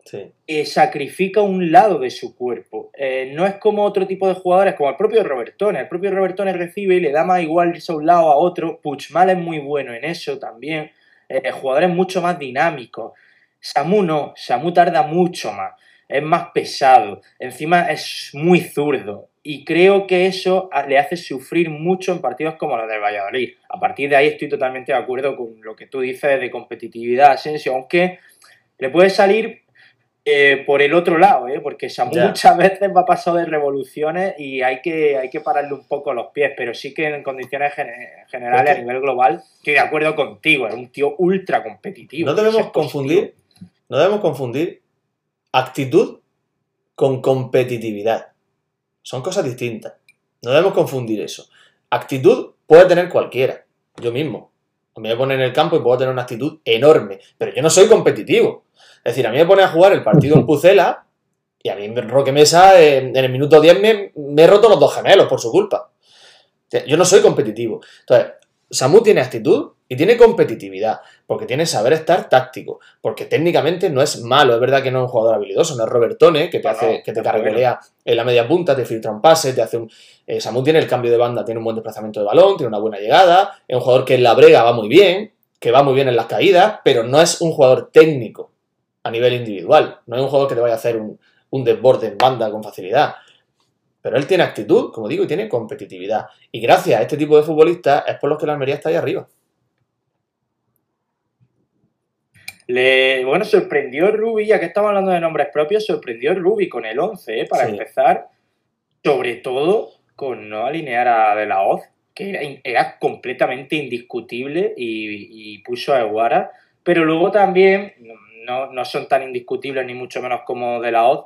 que sacrifica un lado de su cuerpo. Eh, no es como otro tipo de jugadores, como el propio Robertone. El propio Robertone recibe y le da más igual irse a un lado a otro. Puchmal es muy bueno en eso también. Eh, jugadores mucho más dinámicos. Samu no, Samu tarda mucho más. Es más pesado. Encima es muy zurdo y creo que eso le hace sufrir mucho en partidos como los del Valladolid. A partir de ahí estoy totalmente de acuerdo con lo que tú dices de competitividad, Asensio, aunque le puede salir eh, por el otro lado, ¿eh? porque Samu muchas veces va pasado de revoluciones y hay que, hay que pararle un poco los pies, pero sí que en condiciones generales a nivel global estoy de acuerdo contigo, es un tío ultra competitivo. No debemos confundir, no debemos confundir actitud con competitividad. Son cosas distintas. No debemos confundir eso. Actitud puede tener cualquiera. Yo mismo. Me voy a poner en el campo y puedo tener una actitud enorme. Pero yo no soy competitivo. Es decir, a mí me pone a jugar el partido en Pucela y a mí Roque Mesa en, el minuto 10 me, me he roto los dos gemelos por su culpa. Yo no soy competitivo. Entonces, Samu tiene actitud y tiene competitividad, porque tiene saber estar táctico, porque técnicamente no es malo, es verdad que no es un jugador habilidoso, no es Robertone, que te hace, que te carguelea en la media punta, te filtra un pase, te hace un... Eh, Samu tiene el cambio de banda, tiene un buen desplazamiento de balón, tiene una buena llegada, es un jugador que en la brega va muy bien, que va muy bien en las caídas, pero no es un jugador técnico a nivel individual, no es un jugador que te vaya a hacer un, un desborde en banda con facilidad. Pero él tiene actitud, como digo, y tiene competitividad. Y gracias a este tipo de futbolistas es por los que la Almería está ahí arriba. Le, bueno, sorprendió Rubi, ya que estamos hablando de nombres propios, sorprendió Rubi con el 11, ¿eh? para empezar, sobre todo con no alinear a De La Hoz, que era, completamente indiscutible y, puso a Eguara, pero luego también no, no, son tan indiscutibles ni mucho menos como De La Hoz,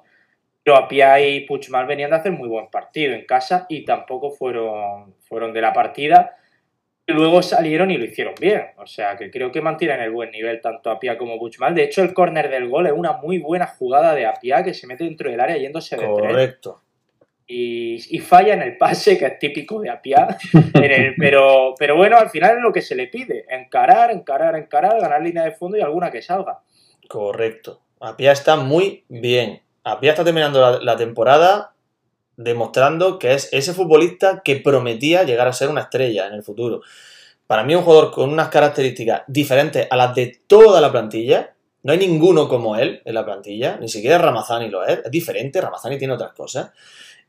pero Apia y Puchmal venían de hacer muy buen partido en casa y tampoco fueron, fueron de la partida. Luego salieron y lo hicieron bien. O sea, que creo que mantienen el buen nivel tanto Apia como Puchmal. De hecho, el córner del gol es una muy buena jugada de Apia que se mete dentro del área yéndose de Correcto. y, y falla en el pase, que es típico de Apia. pero, pero bueno, al final es lo que se le pide: encarar, encarar, encarar, ganar línea de fondo y alguna que salga. Correcto. Apia está muy bien. Apia está terminando la, la temporada demostrando que es ese futbolista que prometía llegar a ser una estrella en el futuro. Para mí un jugador con unas características diferentes a las de toda la plantilla. No hay ninguno como él en la plantilla, ni siquiera Ramazani lo es. Es diferente, Ramazani tiene otras cosas.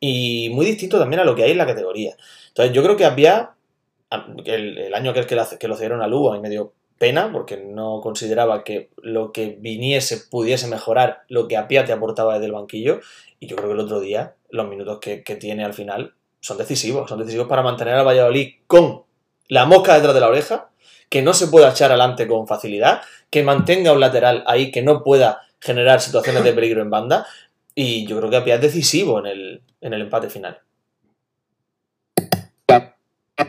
Y muy distinto también a lo que hay en la categoría. Entonces yo creo que Apia, el, año que, que, lo cedieron a Lugo, a mí me pena porque no consideraba que lo que viniese pudiese mejorar lo que Apia te aportaba desde el banquillo y yo creo que el otro día los minutos que, tiene al final son decisivos, son decisivos para mantener al Valladolid con la mosca detrás de la oreja, que no se pueda echar adelante con facilidad, que mantenga un lateral ahí que no pueda generar situaciones de peligro en banda y yo creo que Apia es decisivo en el, en el empate final.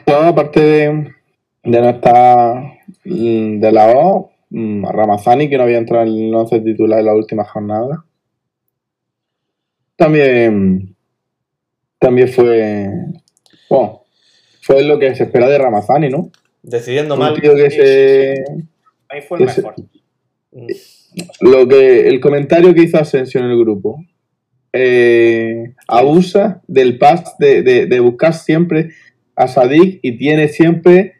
Aparte de, de no estar mm, de la O, mm, Ramazani, que no había entrado en el 11 titular en la última jornada. También, también fue, bueno, fue lo que se espera de Ramazani, ¿no? Decidiendo Un mal. tío que Sí, se, Ahí fue el mejor. lo que el comentario que hizo Asensio en el grupo eh, abusa del pas de, de- de buscar siempre a Sadik y tiene siempre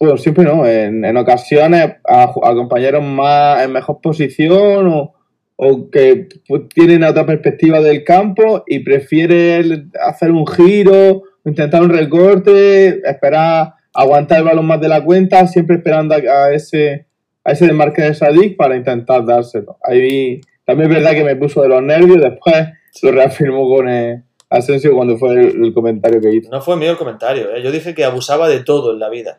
bueno siempre no en, en ocasiones a, compañeros más en mejor posición o, o que pues, tienen otra perspectiva del campo y prefiere el- hacer un giro intentar un recorte esperar aguantar el balón más de la cuenta siempre esperando a, a ese a ese desmarque de Sadik para intentar dárselo. Ahí también es verdad que me puso de los nervios, después lo reafirmó con eh, Asensio cuando fue el, el comentario que hizo. No fue mío el comentario, ¿eh? yo dije que abusaba de todo en la vida.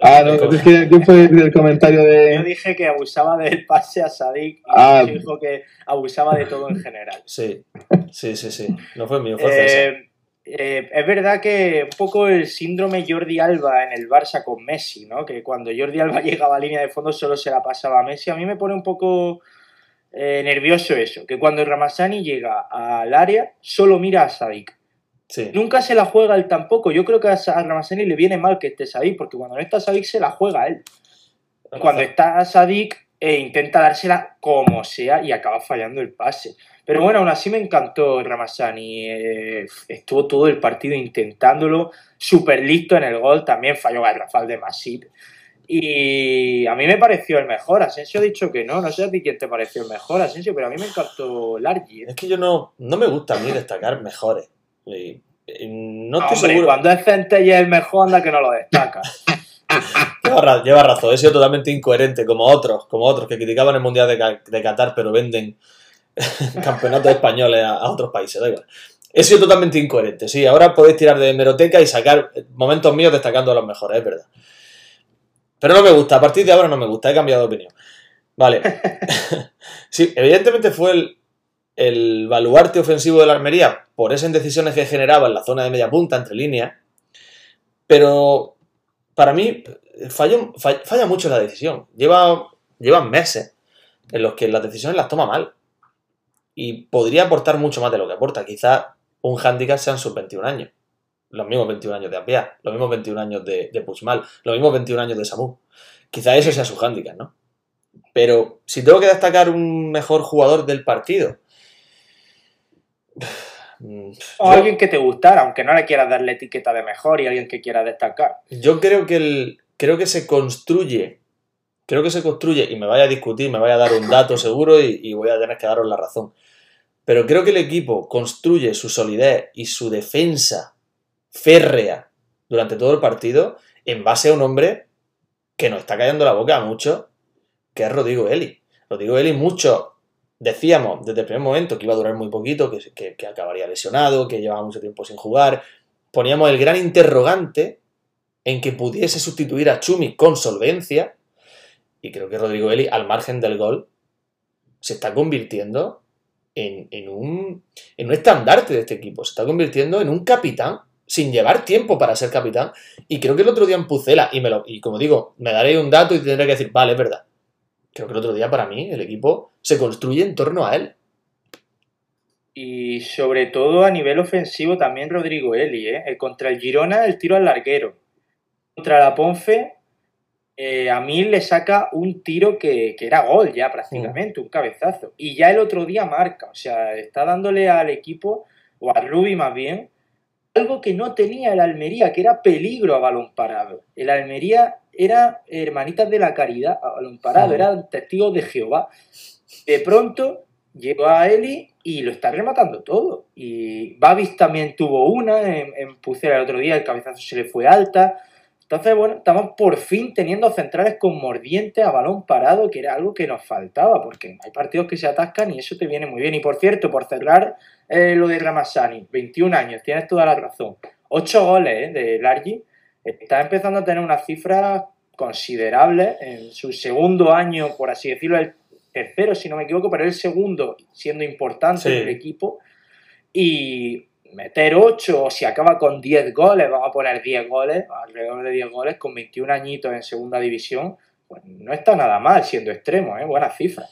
Ah, no, es que ¿quién fue el comentario Yo de...? dije que abusaba del pase a Sadik y Ah. Dijo que abusaba de todo en general. Sí, sí, sí, sí. No fue mío, fue César. Eh, eh, es verdad que un poco el síndrome Jordi Alba en el Barça con Messi, ¿no? Que cuando Jordi Alba llegaba a línea de fondo solo se la pasaba a Messi. A mí me pone un poco eh, nervioso eso, que cuando Ramazani llega al área solo mira a Sadik. Sí. Nunca se la juega él tampoco. Yo creo que a Ramazani le viene mal que esté Sadik, porque cuando no está Sadik se la juega él. Cuando está Sadik eh, intenta dársela como sea y acaba fallando el pase. Pero bueno, aún así me encantó Ramazani. eh, estuvo todo el partido intentándolo, súper listo en el gol. También falló Garrafal de Masip. Y a mí me pareció el mejor. Asensio ha dicho que no. No sé a ti quién te pareció el mejor, Asensio, pero a mí me encantó Largi. ¿eh? Es que yo no, no me gusta a mí destacar mejores. Y- y no estoy Hombre, seguro. cuando es Centella el mejor, anda que no lo destaca. Lleva, ra- lleva razón, he sido totalmente incoherente, como otros, como otros que criticaban el Mundial de Qatar, pero venden campeonatos españoles a, a otros países, da igual. He sido totalmente incoherente, sí. Ahora podéis tirar de hemeroteca y sacar momentos míos destacando a los mejores, es verdad. Pero no me gusta, a partir de ahora no me gusta, he cambiado de opinión. Vale. sí, evidentemente fue el, el baluarte ofensivo de la Almería por esas indecisiones que generaba en la zona de media punta, entre líneas. Pero para mí falla mucho la decisión. Lleva, llevan meses en los que las decisiones las toma mal. Y podría aportar mucho más de lo que aporta. Quizá un handicap sean sus 21 años. Los mismos 21 años de Apia, los mismos 21 años de, de Puigmal, los mismos 21 años de Samu. Quizá eso sea su handicap, ¿no? Pero si tengo que destacar un mejor jugador del partido. Mm, O alguien que te gustara, aunque no le quieras dar la etiqueta de mejor y alguien que quiera destacar. Yo creo que el, creo que se construye, creo que se construye, y me vaya a discutir, me vaya a dar un dato seguro y, y voy a tener que daros la razón. Pero creo que el equipo construye su solidez y su defensa férrea durante todo el partido en base a un hombre que nos está callando la boca a muchos, que es Rodrigo Eli. Rodrigo Eli, muchos decíamos desde el primer momento que iba a durar muy poquito, que, acabaría lesionado, que llevaba mucho tiempo sin jugar. Poníamos el gran interrogante en que pudiese sustituir a Chumi con solvencia. Y creo que Rodrigo Eli, al margen del gol, se está convirtiendo en, en un, en un estandarte de este equipo. Se está convirtiendo en un capitán sin llevar tiempo para ser capitán. Y creo que el otro día en Pucela, y, me lo, y como digo, me daré un dato y tendré que decir, vale, es verdad. Creo que el otro día para mí el equipo se construye en torno a él. Y sobre todo a nivel ofensivo también Rodrigo Eli, ¿eh? Contra el Girona el tiro al larguero. Contra la Ponfe eh, a mí le saca un tiro que, que era gol ya prácticamente, un cabezazo. Y ya el otro día marca, o sea, está dándole al equipo, o a Rubi más bien, algo que no tenía el Almería, que era peligro a balón parado. El Almería era hermanitas de la caridad a balón parado, eran testigos de Jehová. De pronto llegó a Eli y lo está rematando todo. Y Babis también tuvo una en, en Pucera el otro día, el cabezazo se le fue alta. Entonces, bueno, estamos por fin teniendo centrales con mordiente a balón parado, que era algo que nos faltaba, porque hay partidos que se atascan y eso te viene muy bien. Y por cierto, por cerrar eh, lo de Ramassani, 21 años, tienes toda la razón. 8 goles eh, de Largi, está empezando a tener unas cifras considerables en su segundo año, por así decirlo, el tercero, si no me equivoco, pero el segundo siendo importante Sí. del equipo. Y meter 8 o si acaba con 10 goles, vamos a poner 10 goles, alrededor de 10 goles, con 21 añitos en segunda división, pues no está nada mal siendo extremo, ¿eh? buena cifra.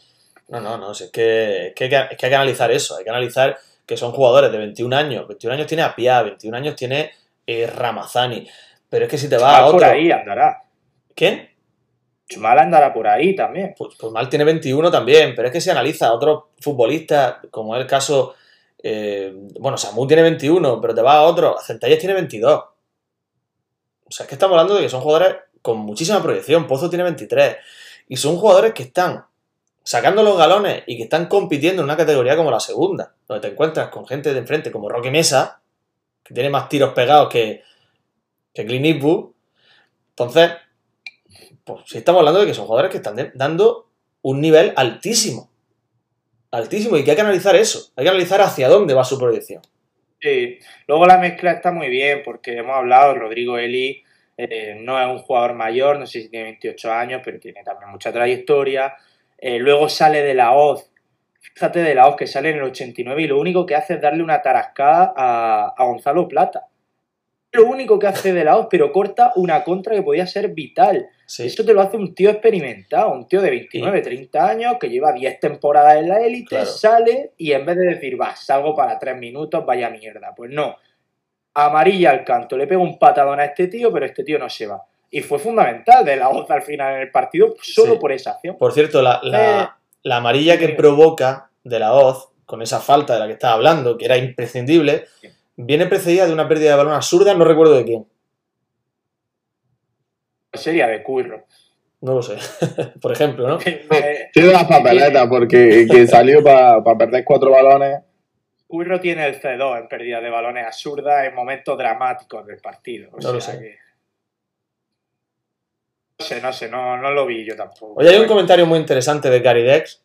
No, no, no, si es que, es que hay que, es que hay que analizar eso, hay que analizar que son jugadores de 21 años, 21 años tiene Apia, 21 años tiene eh, Ramazani, pero es que si te vas a Chumal por otro... ahí andará. ¿Quién? Chumal andará por ahí también. Pues, pues Mal tiene 21 también, pero es que si analiza a otros futbolistas, como es el caso, eh, bueno, Samu tiene 21, pero te vas a otro, Centelles tiene 22. O sea, es que estamos hablando de que son jugadores con muchísima proyección, Pozo tiene 23, y son jugadores que están sacando los galones y que están compitiendo en una categoría como la segunda, donde te encuentras con gente de enfrente como Roque Mesa, que tiene más tiros pegados que, que Clint Eastwood. Entonces, pues si estamos hablando de que son jugadores que están dando un nivel altísimo. Altísimo, y que hay que analizar eso. Hay que analizar hacia dónde va su proyección. Sí. Luego la mezcla está muy bien porque hemos hablado, Rodrigo Eli eh, no es un jugador mayor, no sé si tiene 28 años, pero tiene también mucha trayectoria. Eh, luego sale de la Oz, fíjate de la Oz que sale en el 89 y lo único que hace es darle una tarascada a Gonzalo Plata. Lo único que hace de la Oz, pero corta una contra que podía ser vital. Sí. Eso te lo hace un tío experimentado, un tío de 29, 30 años que lleva 10 temporadas en la élite, Claro. sale y en vez de decir, va, salgo para 3 minutos, vaya mierda. Pues no. Amarilla al canto, le pega un patadón a este tío, pero este tío no se va. Y fue fundamental de la voz al final en el partido, solo Sí. por esa acción. Por cierto, la, la- Eh, la amarilla que sí. provoca de la Oz, con esa falta de la que estaba hablando, que era imprescindible, Sí. Viene precedida de una pérdida de balón absurda, no recuerdo de quién. Sería de curro. No lo sé. Por ejemplo, ¿no? Eh, de las papeletas, porque que salió para perder cuatro balones. Curro tiene el C2 en pérdida de balones absurdas en momentos dramáticos del partido. O No lo sé. que- No sé, no sé, no, no lo vi yo tampoco. Oye, hay un comentario muy interesante de Caridex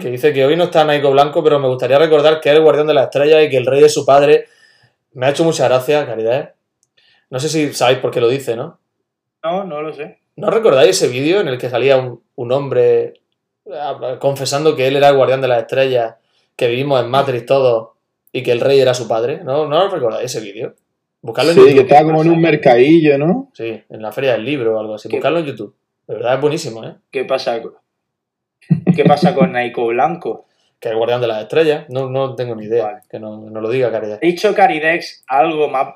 que dice que hoy no está Naiko Blanco, pero me gustaría recordar que es el guardián de la estrella y que el rey de su padre. Me ha hecho mucha gracia, Caridex. No sé si sabéis por qué lo dice, ¿no? No, no lo sé. ¿No recordáis ese vídeo en el que salía un, un hombre ah, confesando que él era el guardián de las estrellas, que vivimos en Matrix todos y que el rey era su padre? ¿No, ¿No recordáis ese vídeo? Buscarlo en Sí, que estaba como en un mercadillo, ¿no? Sí, en la feria del libro o algo así. Buscarlo en YouTube. De verdad es buenísimo, ¿eh? ¿Qué pasa ¿Qué pasa con Naiko Blanco? Que es el guardián de las estrellas. No, no tengo ni idea. Vale. Que no, no lo diga Caridex. He dicho Caridex algo más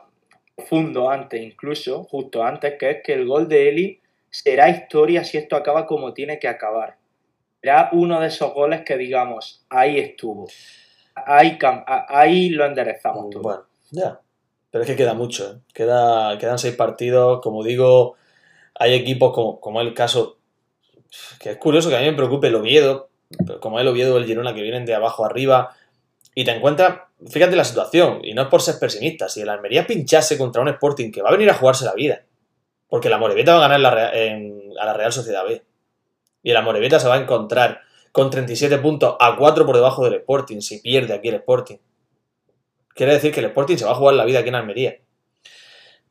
profundo antes, incluso, justo antes, que es que el gol de Eli será historia si esto acaba como tiene que acabar. Será uno de esos goles que digamos, ahí estuvo. Ahí, ahí lo enderezamos todo. Bueno, ya. Pero es que queda mucho, ¿eh? Queda, quedan seis partidos. Como digo, hay equipos como, como el caso. Que es curioso que a mí me preocupe el Oviedo, como el Oviedo o el Girona que vienen de abajo arriba. Y te encuentras. Fíjate la situación, y no es por ser pesimista. Si el Almería pinchase contra un Sporting que va a venir a jugarse la vida, porque la Moreveta va a ganar la a la Real Sociedad B. Y el Amorebieta se va a encontrar con 37 puntos a 4 por debajo del Sporting si pierde aquí el Sporting. Quiere decir que el Sporting se va a jugar la vida aquí en Almería.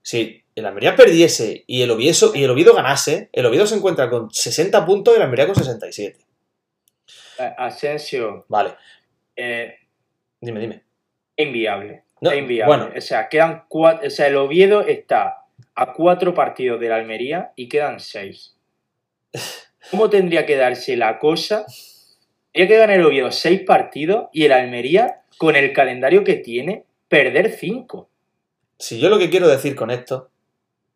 Si el Almería perdiese y el Oviedo, y el Oviedo ganase, el Oviedo se encuentra con 60 puntos y el Almería con 67. Eh, Asensio, Vale, eh, dime, dime. inviable. No, es inviable. bueno. O sea, quedan cuatro, o sea, el Oviedo está a cuatro partidos de la Almería y quedan seis. ¿Cómo tendría que darse la cosa Tiene que ganar el Oviedo seis partidos y el Almería, con el calendario que tiene, perder cinco. Si yo lo que quiero decir con esto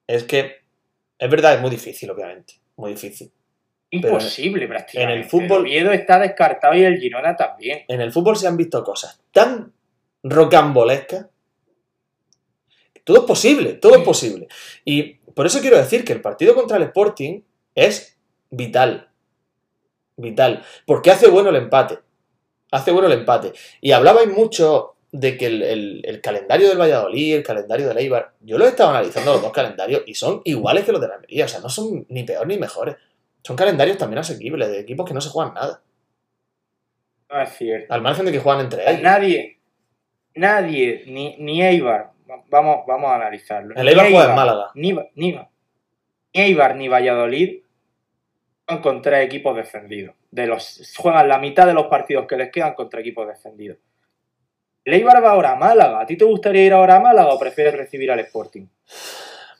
es que es verdad, es muy difícil, obviamente. Muy difícil. Imposible, prácticamente. en el fútbol- El Oviedo está descartado y el Girona también. En el fútbol se han visto cosas tan rocambolescas. Todo es posible, todo es posible. Y por eso quiero decir que el partido contra el Sporting es vital. Vital. Porque hace bueno el empate. Hace bueno el empate. Y hablabais mucho de que el, el- el calendario del Valladolid, el calendario del Eibar, yo lo he estado analizando los dos calendarios y son iguales que los de la Almería. O sea, no son ni peor ni mejores. Son calendarios también asequibles, de equipos que no se juegan nada. No es cierto. Al margen de que juegan entre ellos. Nadie, nadie, ni, ni Eibar, vamos, vamos a analizarlo. El Ni Eibar juega en Málaga. Ni, ni, ni Eibar ni Valladolid juegan contra equipos descendidos. De los, juegan la mitad de los partidos que les quedan contra equipos descendidos. El Eibar va ahora a Málaga. ¿A ti te gustaría ir ahora a Málaga o prefieres recibir al Sporting?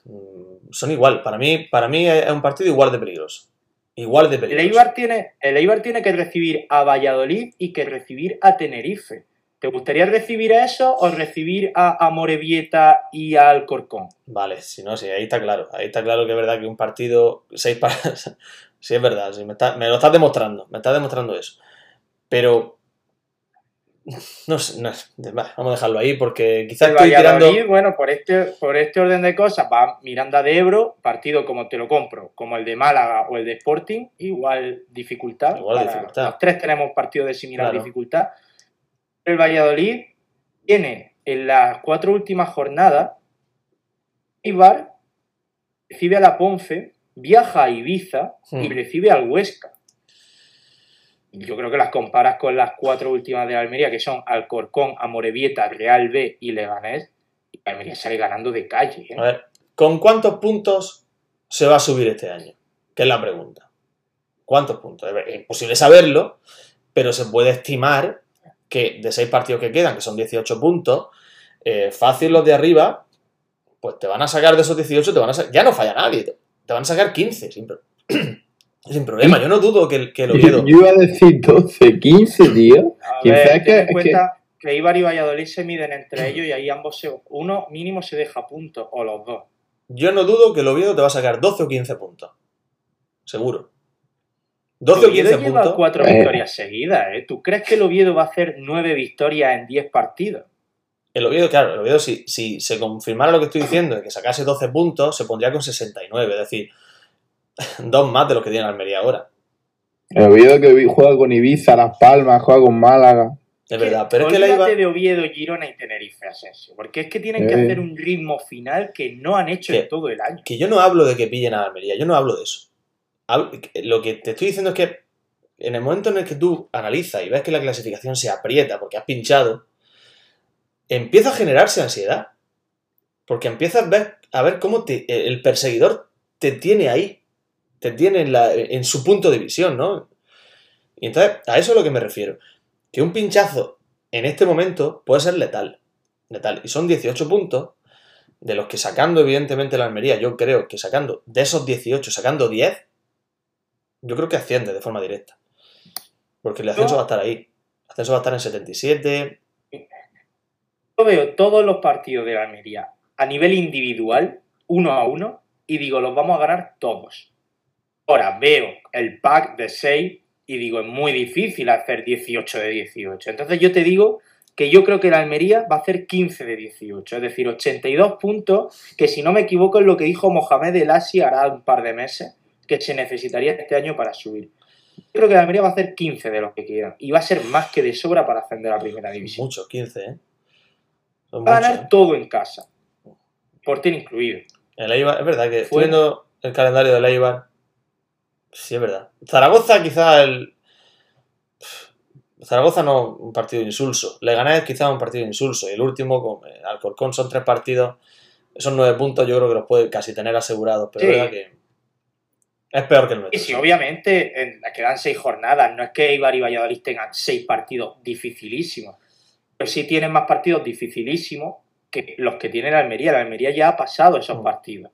Mm, son igual. Para mí, para mí es un partido igual de peligroso. Igual de El peligroso. Eibar, tiene, el Eibar tiene que recibir a Valladolid y que recibir a Tenerife. ¿Te gustaría recibir a eso o recibir a, a Morevieta y a Alcorcón? Vale, si no, sí, ahí está claro. Ahí está claro que es verdad que un partido, seis para... sí, es verdad, sí, me, está- me lo estás demostrando, me estás demostrando eso. Pero... No sé, no sé, va, vamos a dejarlo ahí porque quizás El estoy tirando... Bueno, por este, por este orden de cosas, va Miranda de Ebro, partido como te lo compro, como el de Málaga o el de Sporting, igual dificultad. Igual Para- dificultad. Los tres tenemos partidos de similar Claro. dificultad. El Valladolid tiene en las cuatro últimas jornadas, Ibar recibe a la Ponce, viaja a Ibiza y Hmm. recibe al Huesca. Yo creo que las comparas con las cuatro últimas de Almería, que son Alcorcón, Amorebieta, Real B y Leganés, y Almería sale ganando de calle. ¿eh? A ver, ¿con cuántos puntos se va a subir este año? Que es la pregunta. ¿Cuántos puntos? Es imposible saberlo, pero se puede estimar que de seis partidos que quedan, que son 18 puntos, eh, fácil los de arriba, pues te van a sacar de esos 18, te van a ya no falla nadie, te, te van a sacar 15 sin, pro- sin problema. Yo no dudo que el, que el Oviedo... Yo iba a decir 12, 15, tío. A ver, es que- ten en es cuenta que... Ibar y Valladolid se miden entre ellos y ahí ambos se, uno mínimo se deja puntos, o los dos. Yo no dudo que el Oviedo te va a sacar 12 o 15 puntos. Seguro. 12 El o 15 Oviedo lleva puntos. cuatro Eh. victorias seguidas, ¿eh? ¿Tú crees que el Oviedo va a hacer nueve victorias en 10 partidos? El Oviedo, claro, el Oviedo, si, si se confirmara lo que estoy diciendo, de que sacase 12 puntos, se pondría con 69, es decir, dos más de lo que tiene Almería ahora. El Oviedo que juega con Ibiza, Las Palmas, juega con Málaga. Es verdad, pero es que la iba. de Oviedo, Girona y Tenerife, Asensio, porque es que tienen que Eh. hacer un ritmo final que no han hecho en todo el año. Que yo no hablo de que pillen a Almería, yo no hablo de eso. Hablo- Lo que te estoy diciendo es que en el momento en el que tú analizas y ves que la clasificación se aprieta porque has pinchado, empieza a generarse ansiedad. Porque empiezas a ver, a ver cómo te- el perseguidor te tiene ahí, te tiene en, la- en su punto de visión, ¿no? Y entonces, a eso es a lo que me refiero. Que un pinchazo en este momento puede ser letal. Letal. Y son 18 puntos, de los que sacando, evidentemente, la Almería, yo creo que sacando, de esos 18, sacando 10, yo creo que asciende de forma directa. Porque el ascenso va a estar ahí. El ascenso va a estar en 77. Yo veo todos los partidos de la Almería a nivel individual, uno a uno, y digo, los vamos a ganar todos. Ahora veo el pack de 6 y digo, es muy difícil hacer 18 de 18. Entonces yo te digo que yo creo que la Almería va a hacer 15 de 18, es decir, 82 puntos, que si no me equivoco es lo que dijo Mohamed El Asi hará un par de meses, que se necesitaría este año para subir. Yo creo que la Almería va a hacer 15 de los que quieran y va a ser más que de sobra para ascender a primera división. Muchos, 15, ¿eh? Son Va a ganar ¿eh? todo en casa. Porter incluido. El Eibar, es verdad que estoy viendo el calendario del Eibar. Sí, es verdad. Zaragoza quizá el... Zaragoza no, un partido insulso. Leganés quizá un partido insulso. Y el último, con eh, Alcorcón, son tres partidos. Esos nueve puntos yo creo que los puede casi tener asegurados. Pero Sí. es verdad que es peor que el Y nuestro. sí, obviamente en- quedan seis jornadas. No es que Eibar y Valladolid tengan seis partidos dificilísimos. Pero sí tienen más partidos dificilísimos que los que tiene la Almería. La Almería ya ha pasado esos Mm. partidos.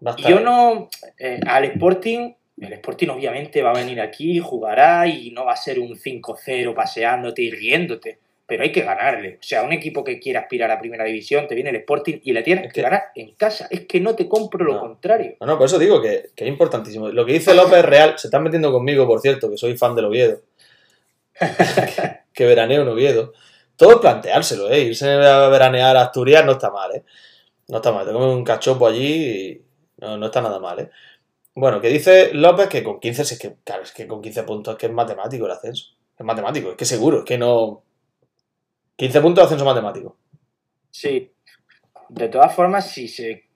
Estar yo no. eh, al Sporting El Sporting obviamente va a venir aquí, jugará y no va a ser un 5-0 paseándote y riéndote, pero hay que ganarle. O sea, un equipo que quiere aspirar a primera división, te viene el Sporting y le tienes Es que que- ganar en casa. Es que no te compro lo contrario. No, no, por eso digo que, que es importantísimo. Lo que dice López es real, se están metiendo conmigo, por cierto, que soy fan del Oviedo. que veraneo en Oviedo. Todo es planteárselo, ¿eh? Irse a veranear a Asturias no está mal, ¿eh? No está mal. Te comes un cachopo allí y no, no está nada mal, ¿eh? Bueno, que dice López que con 15, es que, claro, es que con 15 puntos es que es matemático el ascenso. Es matemático, es que seguro, es que no... 15 puntos de ascenso matemático. Sí. De todas formas, si se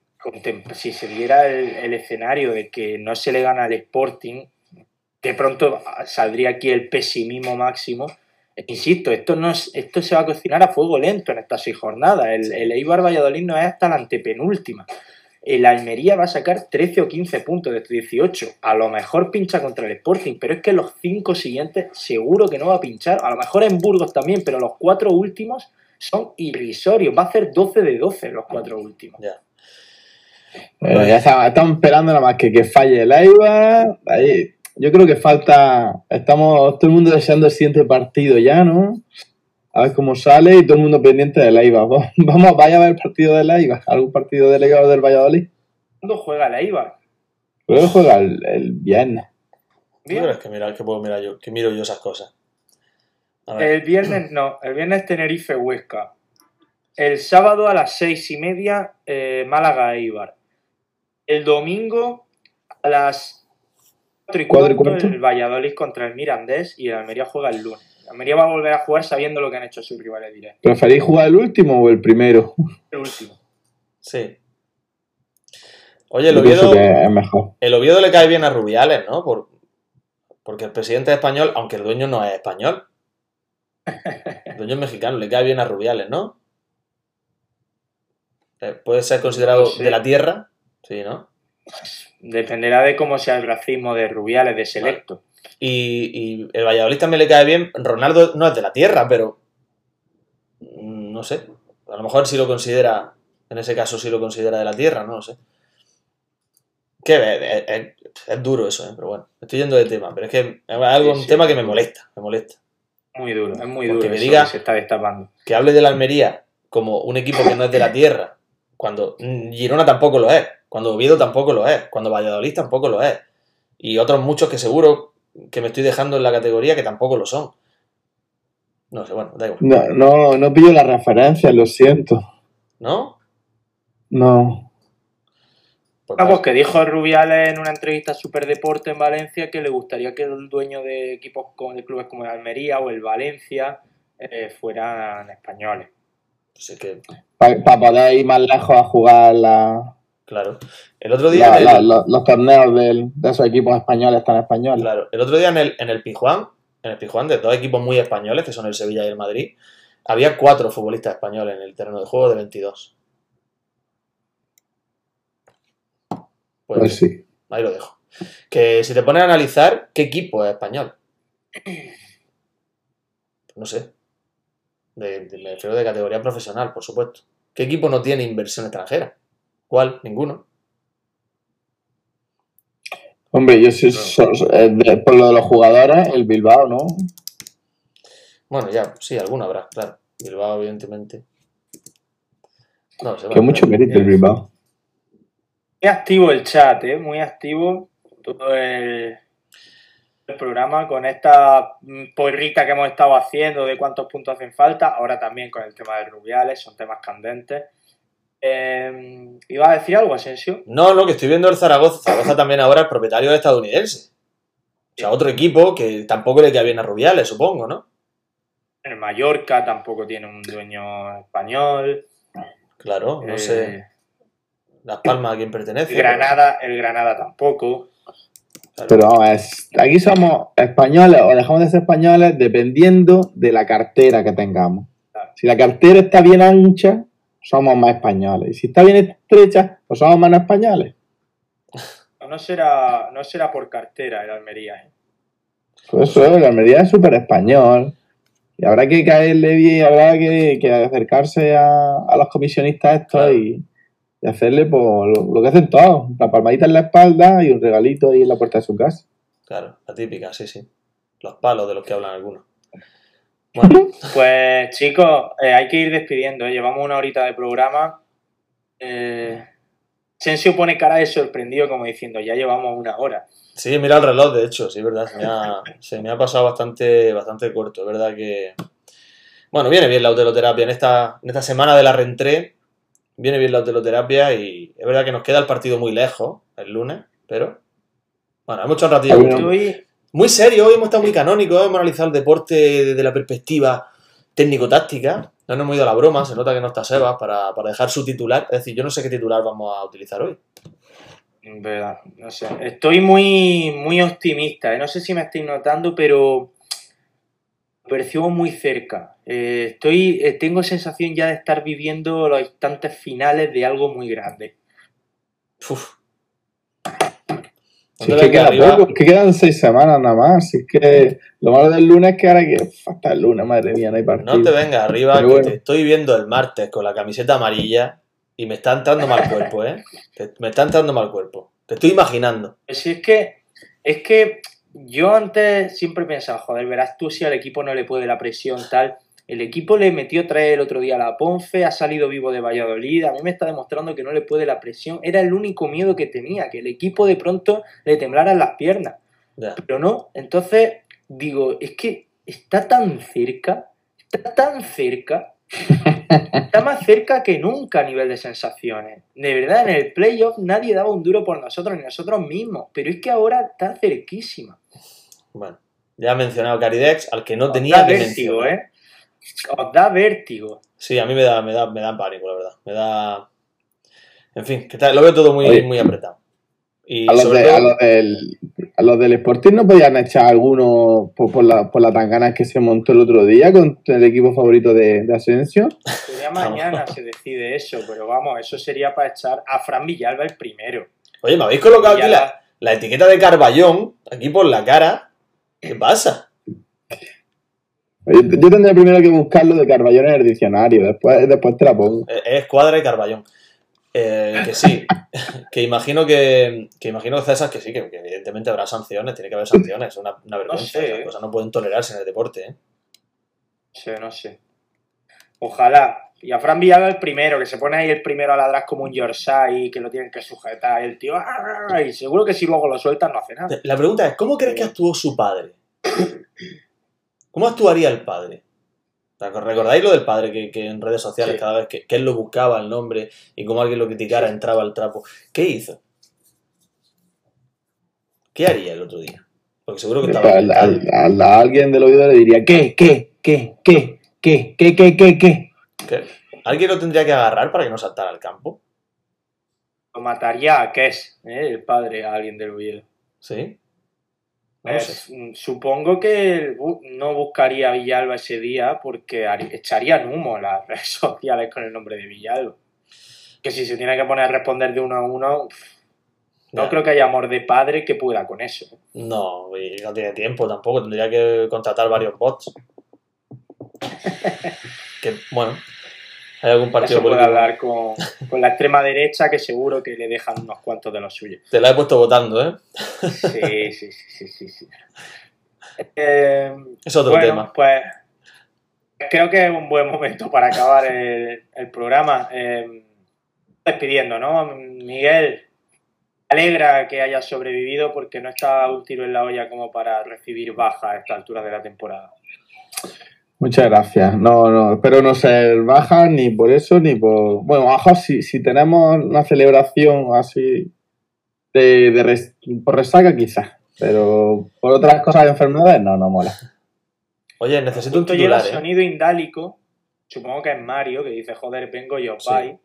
si se diera el, el escenario de que no se le gana al Sporting, de pronto saldría aquí el pesimismo máximo. Insisto, esto no es, esto se va a cocinar a fuego lento en estas seis jornadas. El, el Eibar Valladolid no es hasta la antepenúltima. El Almería va a sacar 13 o 15 puntos de estos 18. A lo mejor pincha contra el Sporting, pero es que los cinco siguientes seguro que no va a pinchar. A lo mejor en Burgos también, pero los cuatro últimos son irrisorios. Va a hacer 12 de 12 los cuatro últimos. Ya. Bueno, ya estamos, estamos esperando nada más que que falle el AIBA. Ahí, yo creo que falta. Estamos todo el mundo deseando el siguiente partido ya, ¿no? A ver cómo sale y todo el mundo pendiente del AIBA. Vamos, vaya a ver el partido del AIBA. ¿Algún partido del AIBA o del Valladolid? ¿Cuándo juega el Eibar? Creo que juega el, el viernes. ¿Tú Bien. crees que, mira, que puedo mirar yo? Que miro yo esas cosas. A ver. El viernes no, el viernes Tenerife Huesca. El sábado a las seis y media eh, Málaga Eibar. El domingo a las cuatro y cuarto. el Valladolid contra el Mirandés y el Almería juega el lunes. Almería va a volver a jugar sabiendo lo que han hecho sus rivales directos. ¿Preferís jugar el último o el primero? El último. Sí. Oye, el Oviedo, es mejor. el Oviedo le cae bien a Rubiales, ¿no? Por, porque el presidente es español, aunque el dueño no es español. El dueño es mexicano, le cae bien a Rubiales, ¿no? Eh, ¿Puede ser considerado sé. de la tierra? Sí, ¿no? Dependerá de cómo sea el racismo de Rubiales, de Selecto. Y, y el Valladolid también le cae bien. Ronaldo no es de la tierra, pero. mm, No sé. A lo mejor sí lo considera. En ese caso sí lo considera de la tierra, no lo sé. Que es, es- es duro eso, ¿eh? pero bueno. me Estoy yendo de tema, pero es que es algo, Sí, un sí. tema que me molesta. Me molesta. Muy duro, es muy duro me eso diga- que se está destapando. Que hable de la Almería como un equipo que no es de la tierra, cuando mm, Girona tampoco lo es, cuando Oviedo tampoco lo es, cuando Valladolid tampoco lo es, y otros muchos que seguro que me estoy dejando en la categoría que tampoco lo son. No sé, bueno, da igual. No, no, no pillo la referencia, lo siento. ¿No? No. Pues Ah, pues que dijo Rubiales en una entrevista a Superdeporte en Valencia que le gustaría que el dueño de equipos como de clubes como el Almería o el Valencia eh, fueran españoles. Pues es que, Para poder ir más lejos a jugar la- claro. El otro día, la- la- los, torneos del- de esos equipos españoles tan españoles. claro, el otro día en el, en el Pijuán, en el Pijuán de dos equipos muy españoles, que son el Sevilla y el Madrid, había cuatro futbolistas españoles en el terreno de juego de 22. Pues, Pues sí. ahí lo dejo. Que si te pones a analizar, ¿qué equipo es español? No sé. De, de- me refiero de categoría profesional, por supuesto. ¿Qué equipo no tiene inversión extranjera? ¿Cuál? Ninguno. Hombre, yo sí, so- so- eh, de- por lo de los jugadores, el Bilbao, ¿no? Bueno, ya, sí, alguno habrá, claro. Bilbao, evidentemente. No sé. Que mucho mérito el Bilbao. Muy activo el chat, ¿eh? muy activo todo el, el programa con esta mm, porrita que hemos estado haciendo de cuántos puntos hacen falta, ahora también con el tema de Rubiales, son temas candentes. Eh, ¿Iba a decir algo, Asensio? No, no, que estoy viendo el Zaragoza. Zaragoza también ahora es propietario estadounidense. O sea, otro equipo que tampoco le queda bien a Rubiales, supongo, ¿no? El Mallorca tampoco tiene un dueño español. Claro, no Eh, sé. Las Palmas a quién pertenece. Granada, el Granada tampoco. Claro. Pero vamos, es- aquí somos españoles o dejamos de ser españoles dependiendo de la cartera que tengamos. Si la cartera está bien ancha, somos más españoles. Y si está bien estrecha, pues somos menos españoles. No será, no será por cartera el Almería. ¿eh? Por eso la Almería es súper español. Y habrá que caerle bien, habrá que, que acercarse a, a los comisionistas estos Claro. y, y hacerle por lo, lo que hacen todos, la palmadita en la espalda y un regalito ahí en la puerta de su casa. Claro, la típica, sí, sí. Los palos de los que hablan algunos. Bueno, Pues chicos, eh, hay que ir despidiendo. ¿eh? Llevamos una horita de programa. Eh, Sensio pone cara de sorprendido como diciendo, ya llevamos una hora. sí, mira el reloj, de hecho, sí, verdad. Se me ha, se me ha pasado bastante, bastante corto. Es verdad que. Bueno, viene bien la autoterapia en esta, en esta semana de la reentré. Viene bien la autoterapia y es verdad que nos queda el partido muy lejos el lunes, pero. Bueno, hemos hecho un ratillo. Estoy, Muy serio, hoy hemos estado muy canónicos, hemos analizado el deporte desde la perspectiva técnico-táctica. No nos hemos ido a la broma, se nota que no está Sebas para, para dejar su titular. Es decir, yo no sé qué titular vamos a utilizar hoy. verdad, no sé, estoy muy, muy optimista. ¿eh? No sé si me estáis notando, pero percibo muy cerca. Eh, estoy, eh, tengo sensación ya de estar viviendo los instantes finales de algo muy grande. Uf. Si es que vengas queda arriba. poco, es que quedan seis semanas nada más. Si es que lo malo del lunes es que ahora que. Hasta el lunes, madre mía, no hay partido. No te vengas arriba, Pero que bueno. te estoy viendo el martes con la camiseta amarilla y me está entrando mal cuerpo, ¿eh? Te- me está entrando mal cuerpo. Te estoy imaginando. Si es que, es que yo antes siempre pensaba, joder, verás tú si al equipo no le puede la presión tal. El equipo le metió tres el otro día a la Ponfe, ha salido vivo de Valladolid, a mí me está demostrando que no le puede la presión. Era el único miedo que tenía, que el equipo de pronto le temblaran las piernas. Pero no, entonces digo, es que está tan cerca, está tan cerca, está más cerca que nunca a nivel de sensaciones. De verdad, en el playoff nadie daba un duro por nosotros, ni nosotros mismos, pero es que ahora está cerquísima. Bueno, ya he mencionado Caridex, al que no tenía que mencionar. ¿eh? Os da vértigo. Sí, a mí me da, me da, me da pánico, la verdad. Me da. En fin, que está- lo veo todo muy, Oye. muy apretado. Y A los, sobre de- todo- a, los del, a los del Sporting no podían echar algunos por, por la, por la tanganas que se montó el otro día con el equipo favorito de, de Asensio. Sería mañana se decide eso, pero vamos, eso sería para echar a Fran Villalba el primero. Oye, me habéis colocado aquí la, la etiqueta de Carballón, aquí por la cara. ¿Qué pasa? Yo, yo tendría primero que buscarlo de Carballón en el diccionario, después, después te la pongo. Eh, Es Cuadra y Carballón. Eh, que sí, que imagino que, que imagino César que sí, que, que evidentemente habrá sanciones, tiene que haber sanciones, es una, una vergüenza, sé, esas eh. cosas no pueden tolerarse en el deporte, ¿eh? No sé, no sé. Ojalá. Y a Fran Villalba el primero, que se pone ahí el primero a ladrar como un Yorkshire y que lo tienen que sujetar. El tío, ¡ah! y seguro que si luego lo sueltan no hace nada. La pregunta es, ¿cómo crees que actuó su padre? ¿Cómo actuaría el padre? ¿Recordáis lo del padre que, que en redes sociales Sí. cada vez que, que él lo buscaba el nombre y como alguien lo criticara entraba al trapo? ¿Qué hizo? ¿Qué haría el otro día? Porque seguro que estaba... Al- al- al- a alguien del oído le diría, ¿qué? ¿Qué? ¿Qué? ¿Qué? ¿Qué? ¿Qué? ¿Qué? ¿Qué? ¿Qué? ¿Qué? ¿Alguien lo tendría que agarrar para que no saltara al campo? Lo mataría a Kes, ¿eh? el padre, a alguien del Oviedo. ¿Sí? No Eh, supongo que no buscaría a Villalba ese día porque echarían humo las redes sociales con el nombre de Villalba. Que si se tiene que poner a responder de uno a uno, no Ya. creo que haya amor de padre que pueda con eso. No, y no tiene tiempo tampoco, tendría que contratar varios bots. que, bueno, hay algún partido Eso puede político. hablar con, con la extrema derecha que seguro que le dejan unos cuantos de los suyos. Te la he puesto votando, ¿eh? Sí, sí, sí, sí, sí. sí. Eh, Es otro bueno, tema. pues creo que es un buen momento para acabar el, el programa. Eh, despidiendo, ¿no? Miguel, me alegra que hayas sobrevivido porque no está un tiro en la olla como para recibir baja a esta altura de la temporada. Muchas gracias. No, no, espero no ser baja ni por eso ni por. Bueno, baja si, si tenemos una celebración así de, de res- por resaca, quizás. Pero por otras cosas de enfermedades, no, no mola. Oye, necesito un titular, ¿eh? sonido indálico, supongo que es Mario, que dice, joder, vengo yo, Sí. bye.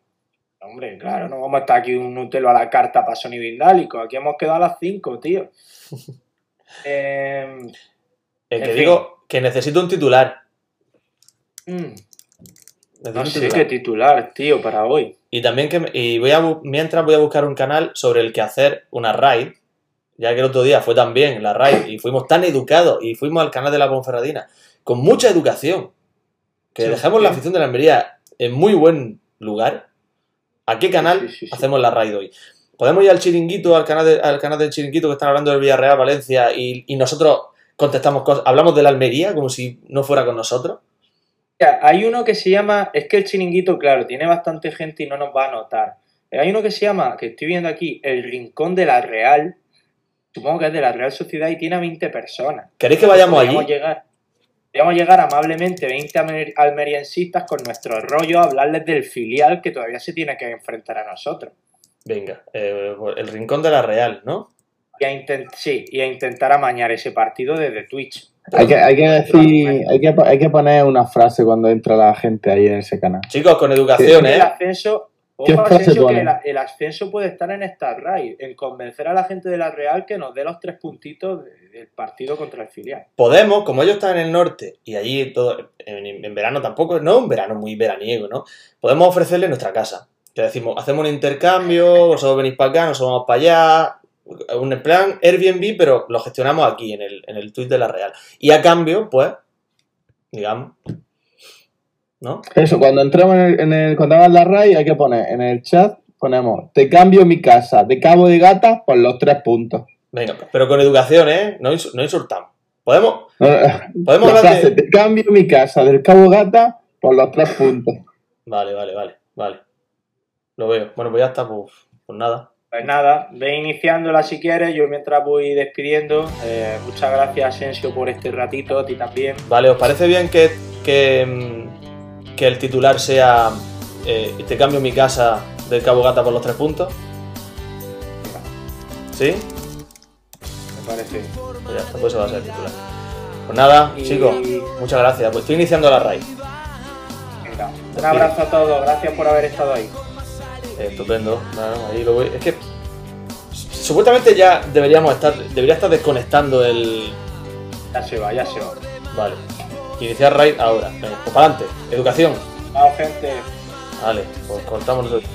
Hombre, claro, no vamos a estar aquí un Nutelo a la carta para sonido indálico. Aquí hemos quedado a las 5, tío. Eh, El que digo que necesito un titular. Mm, no sé titular. qué titular, tío, para hoy. Y también que y voy a mientras voy a buscar un canal sobre el que hacer una raid, ya que el otro día fue también la raid y fuimos tan educados y fuimos al canal de la Ponferradina con mucha educación, que Sí, dejamos la afición de la Almería en muy buen lugar. ¿A qué canal sí. hacemos la raid hoy? Podemos ir al chiringuito, al canal, de- al canal del chiringuito que están hablando del Villarreal, Valencia, y, y nosotros contestamos cosas, hablamos de la Almería como si no fuera con nosotros. Hay uno que se llama, es que el chiringuito, claro, tiene bastante gente y no nos va a notar. Pero hay uno que se llama, que estoy viendo aquí, El Rincón de la Real. Supongo que es de la Real Sociedad y tiene a 20 personas. ¿Queréis que vayamos allí? llegar, podríamos llegar amablemente 20 almer- almeriensistas con nuestro rollo a hablarles del filial que todavía se tiene que enfrentar a nosotros. Venga, eh, el rincón de la Real, ¿no? Y a intent- sí, y a intentar amañar ese partido desde Twitch. Hay que, hay que decir, hay que, hay que poner una frase cuando entra la gente ahí en ese canal. Chicos, con educación, El ¿eh? ascenso, ¿Qué ojo, frase Asensio, que el, el ascenso puede estar en esta raid, en convencer a la gente de la Real que nos dé los tres puntitos de- del partido contra el filial. Podemos, como ellos están en el norte y allí todo, en, en verano tampoco, no un verano muy veraniego, ¿no? Podemos ofrecerle nuestra casa. Te decimos, hacemos un intercambio, vosotros venís para acá, nosotros vamos para allá. Un plan Airbnb, pero lo gestionamos aquí, en el, en el tweet de la Real. Y a cambio, pues, digamos, ¿no? Eso, cuando entremos en el, en el cuando hagas la RAI hay que poner en el chat, ponemos, te cambio mi casa de Cabo de Gata por los tres puntos. Venga, pero con educación, ¿eh? No, ins- no insultamos. Podemos, No, podemos la hablar frase, de... te cambio mi casa del Cabo Gata por los tres puntos. Vale, vale, vale, vale. Lo veo. Bueno, pues ya está, pues, pues nada. Pues nada, ve iniciándola si quieres, yo mientras voy despidiendo. Eh, muchas gracias, Asensio, por este ratito, a ti también. Vale, ¿os parece bien que, que, mm, que el titular sea eh, Te cambio mi casa del Cabo Gata por los tres puntos? ¿Sí? Me parece. Pues ya está, pues ese va a ser el titular. Pues nada, Y- chicos, muchas gracias. Pues estoy iniciando la raid. Venga, un abrazo a todos, gracias por haber estado ahí. Estupendo. Ahí lo voy. Es que supuestamente ya deberíamos estar, debería estar desconectando el. Ya se va, ya se va. Vale. Iniciar raid ahora. Venga, pues para adelante. Educación. Chao, gente. Vale, pues cortamos nosotros.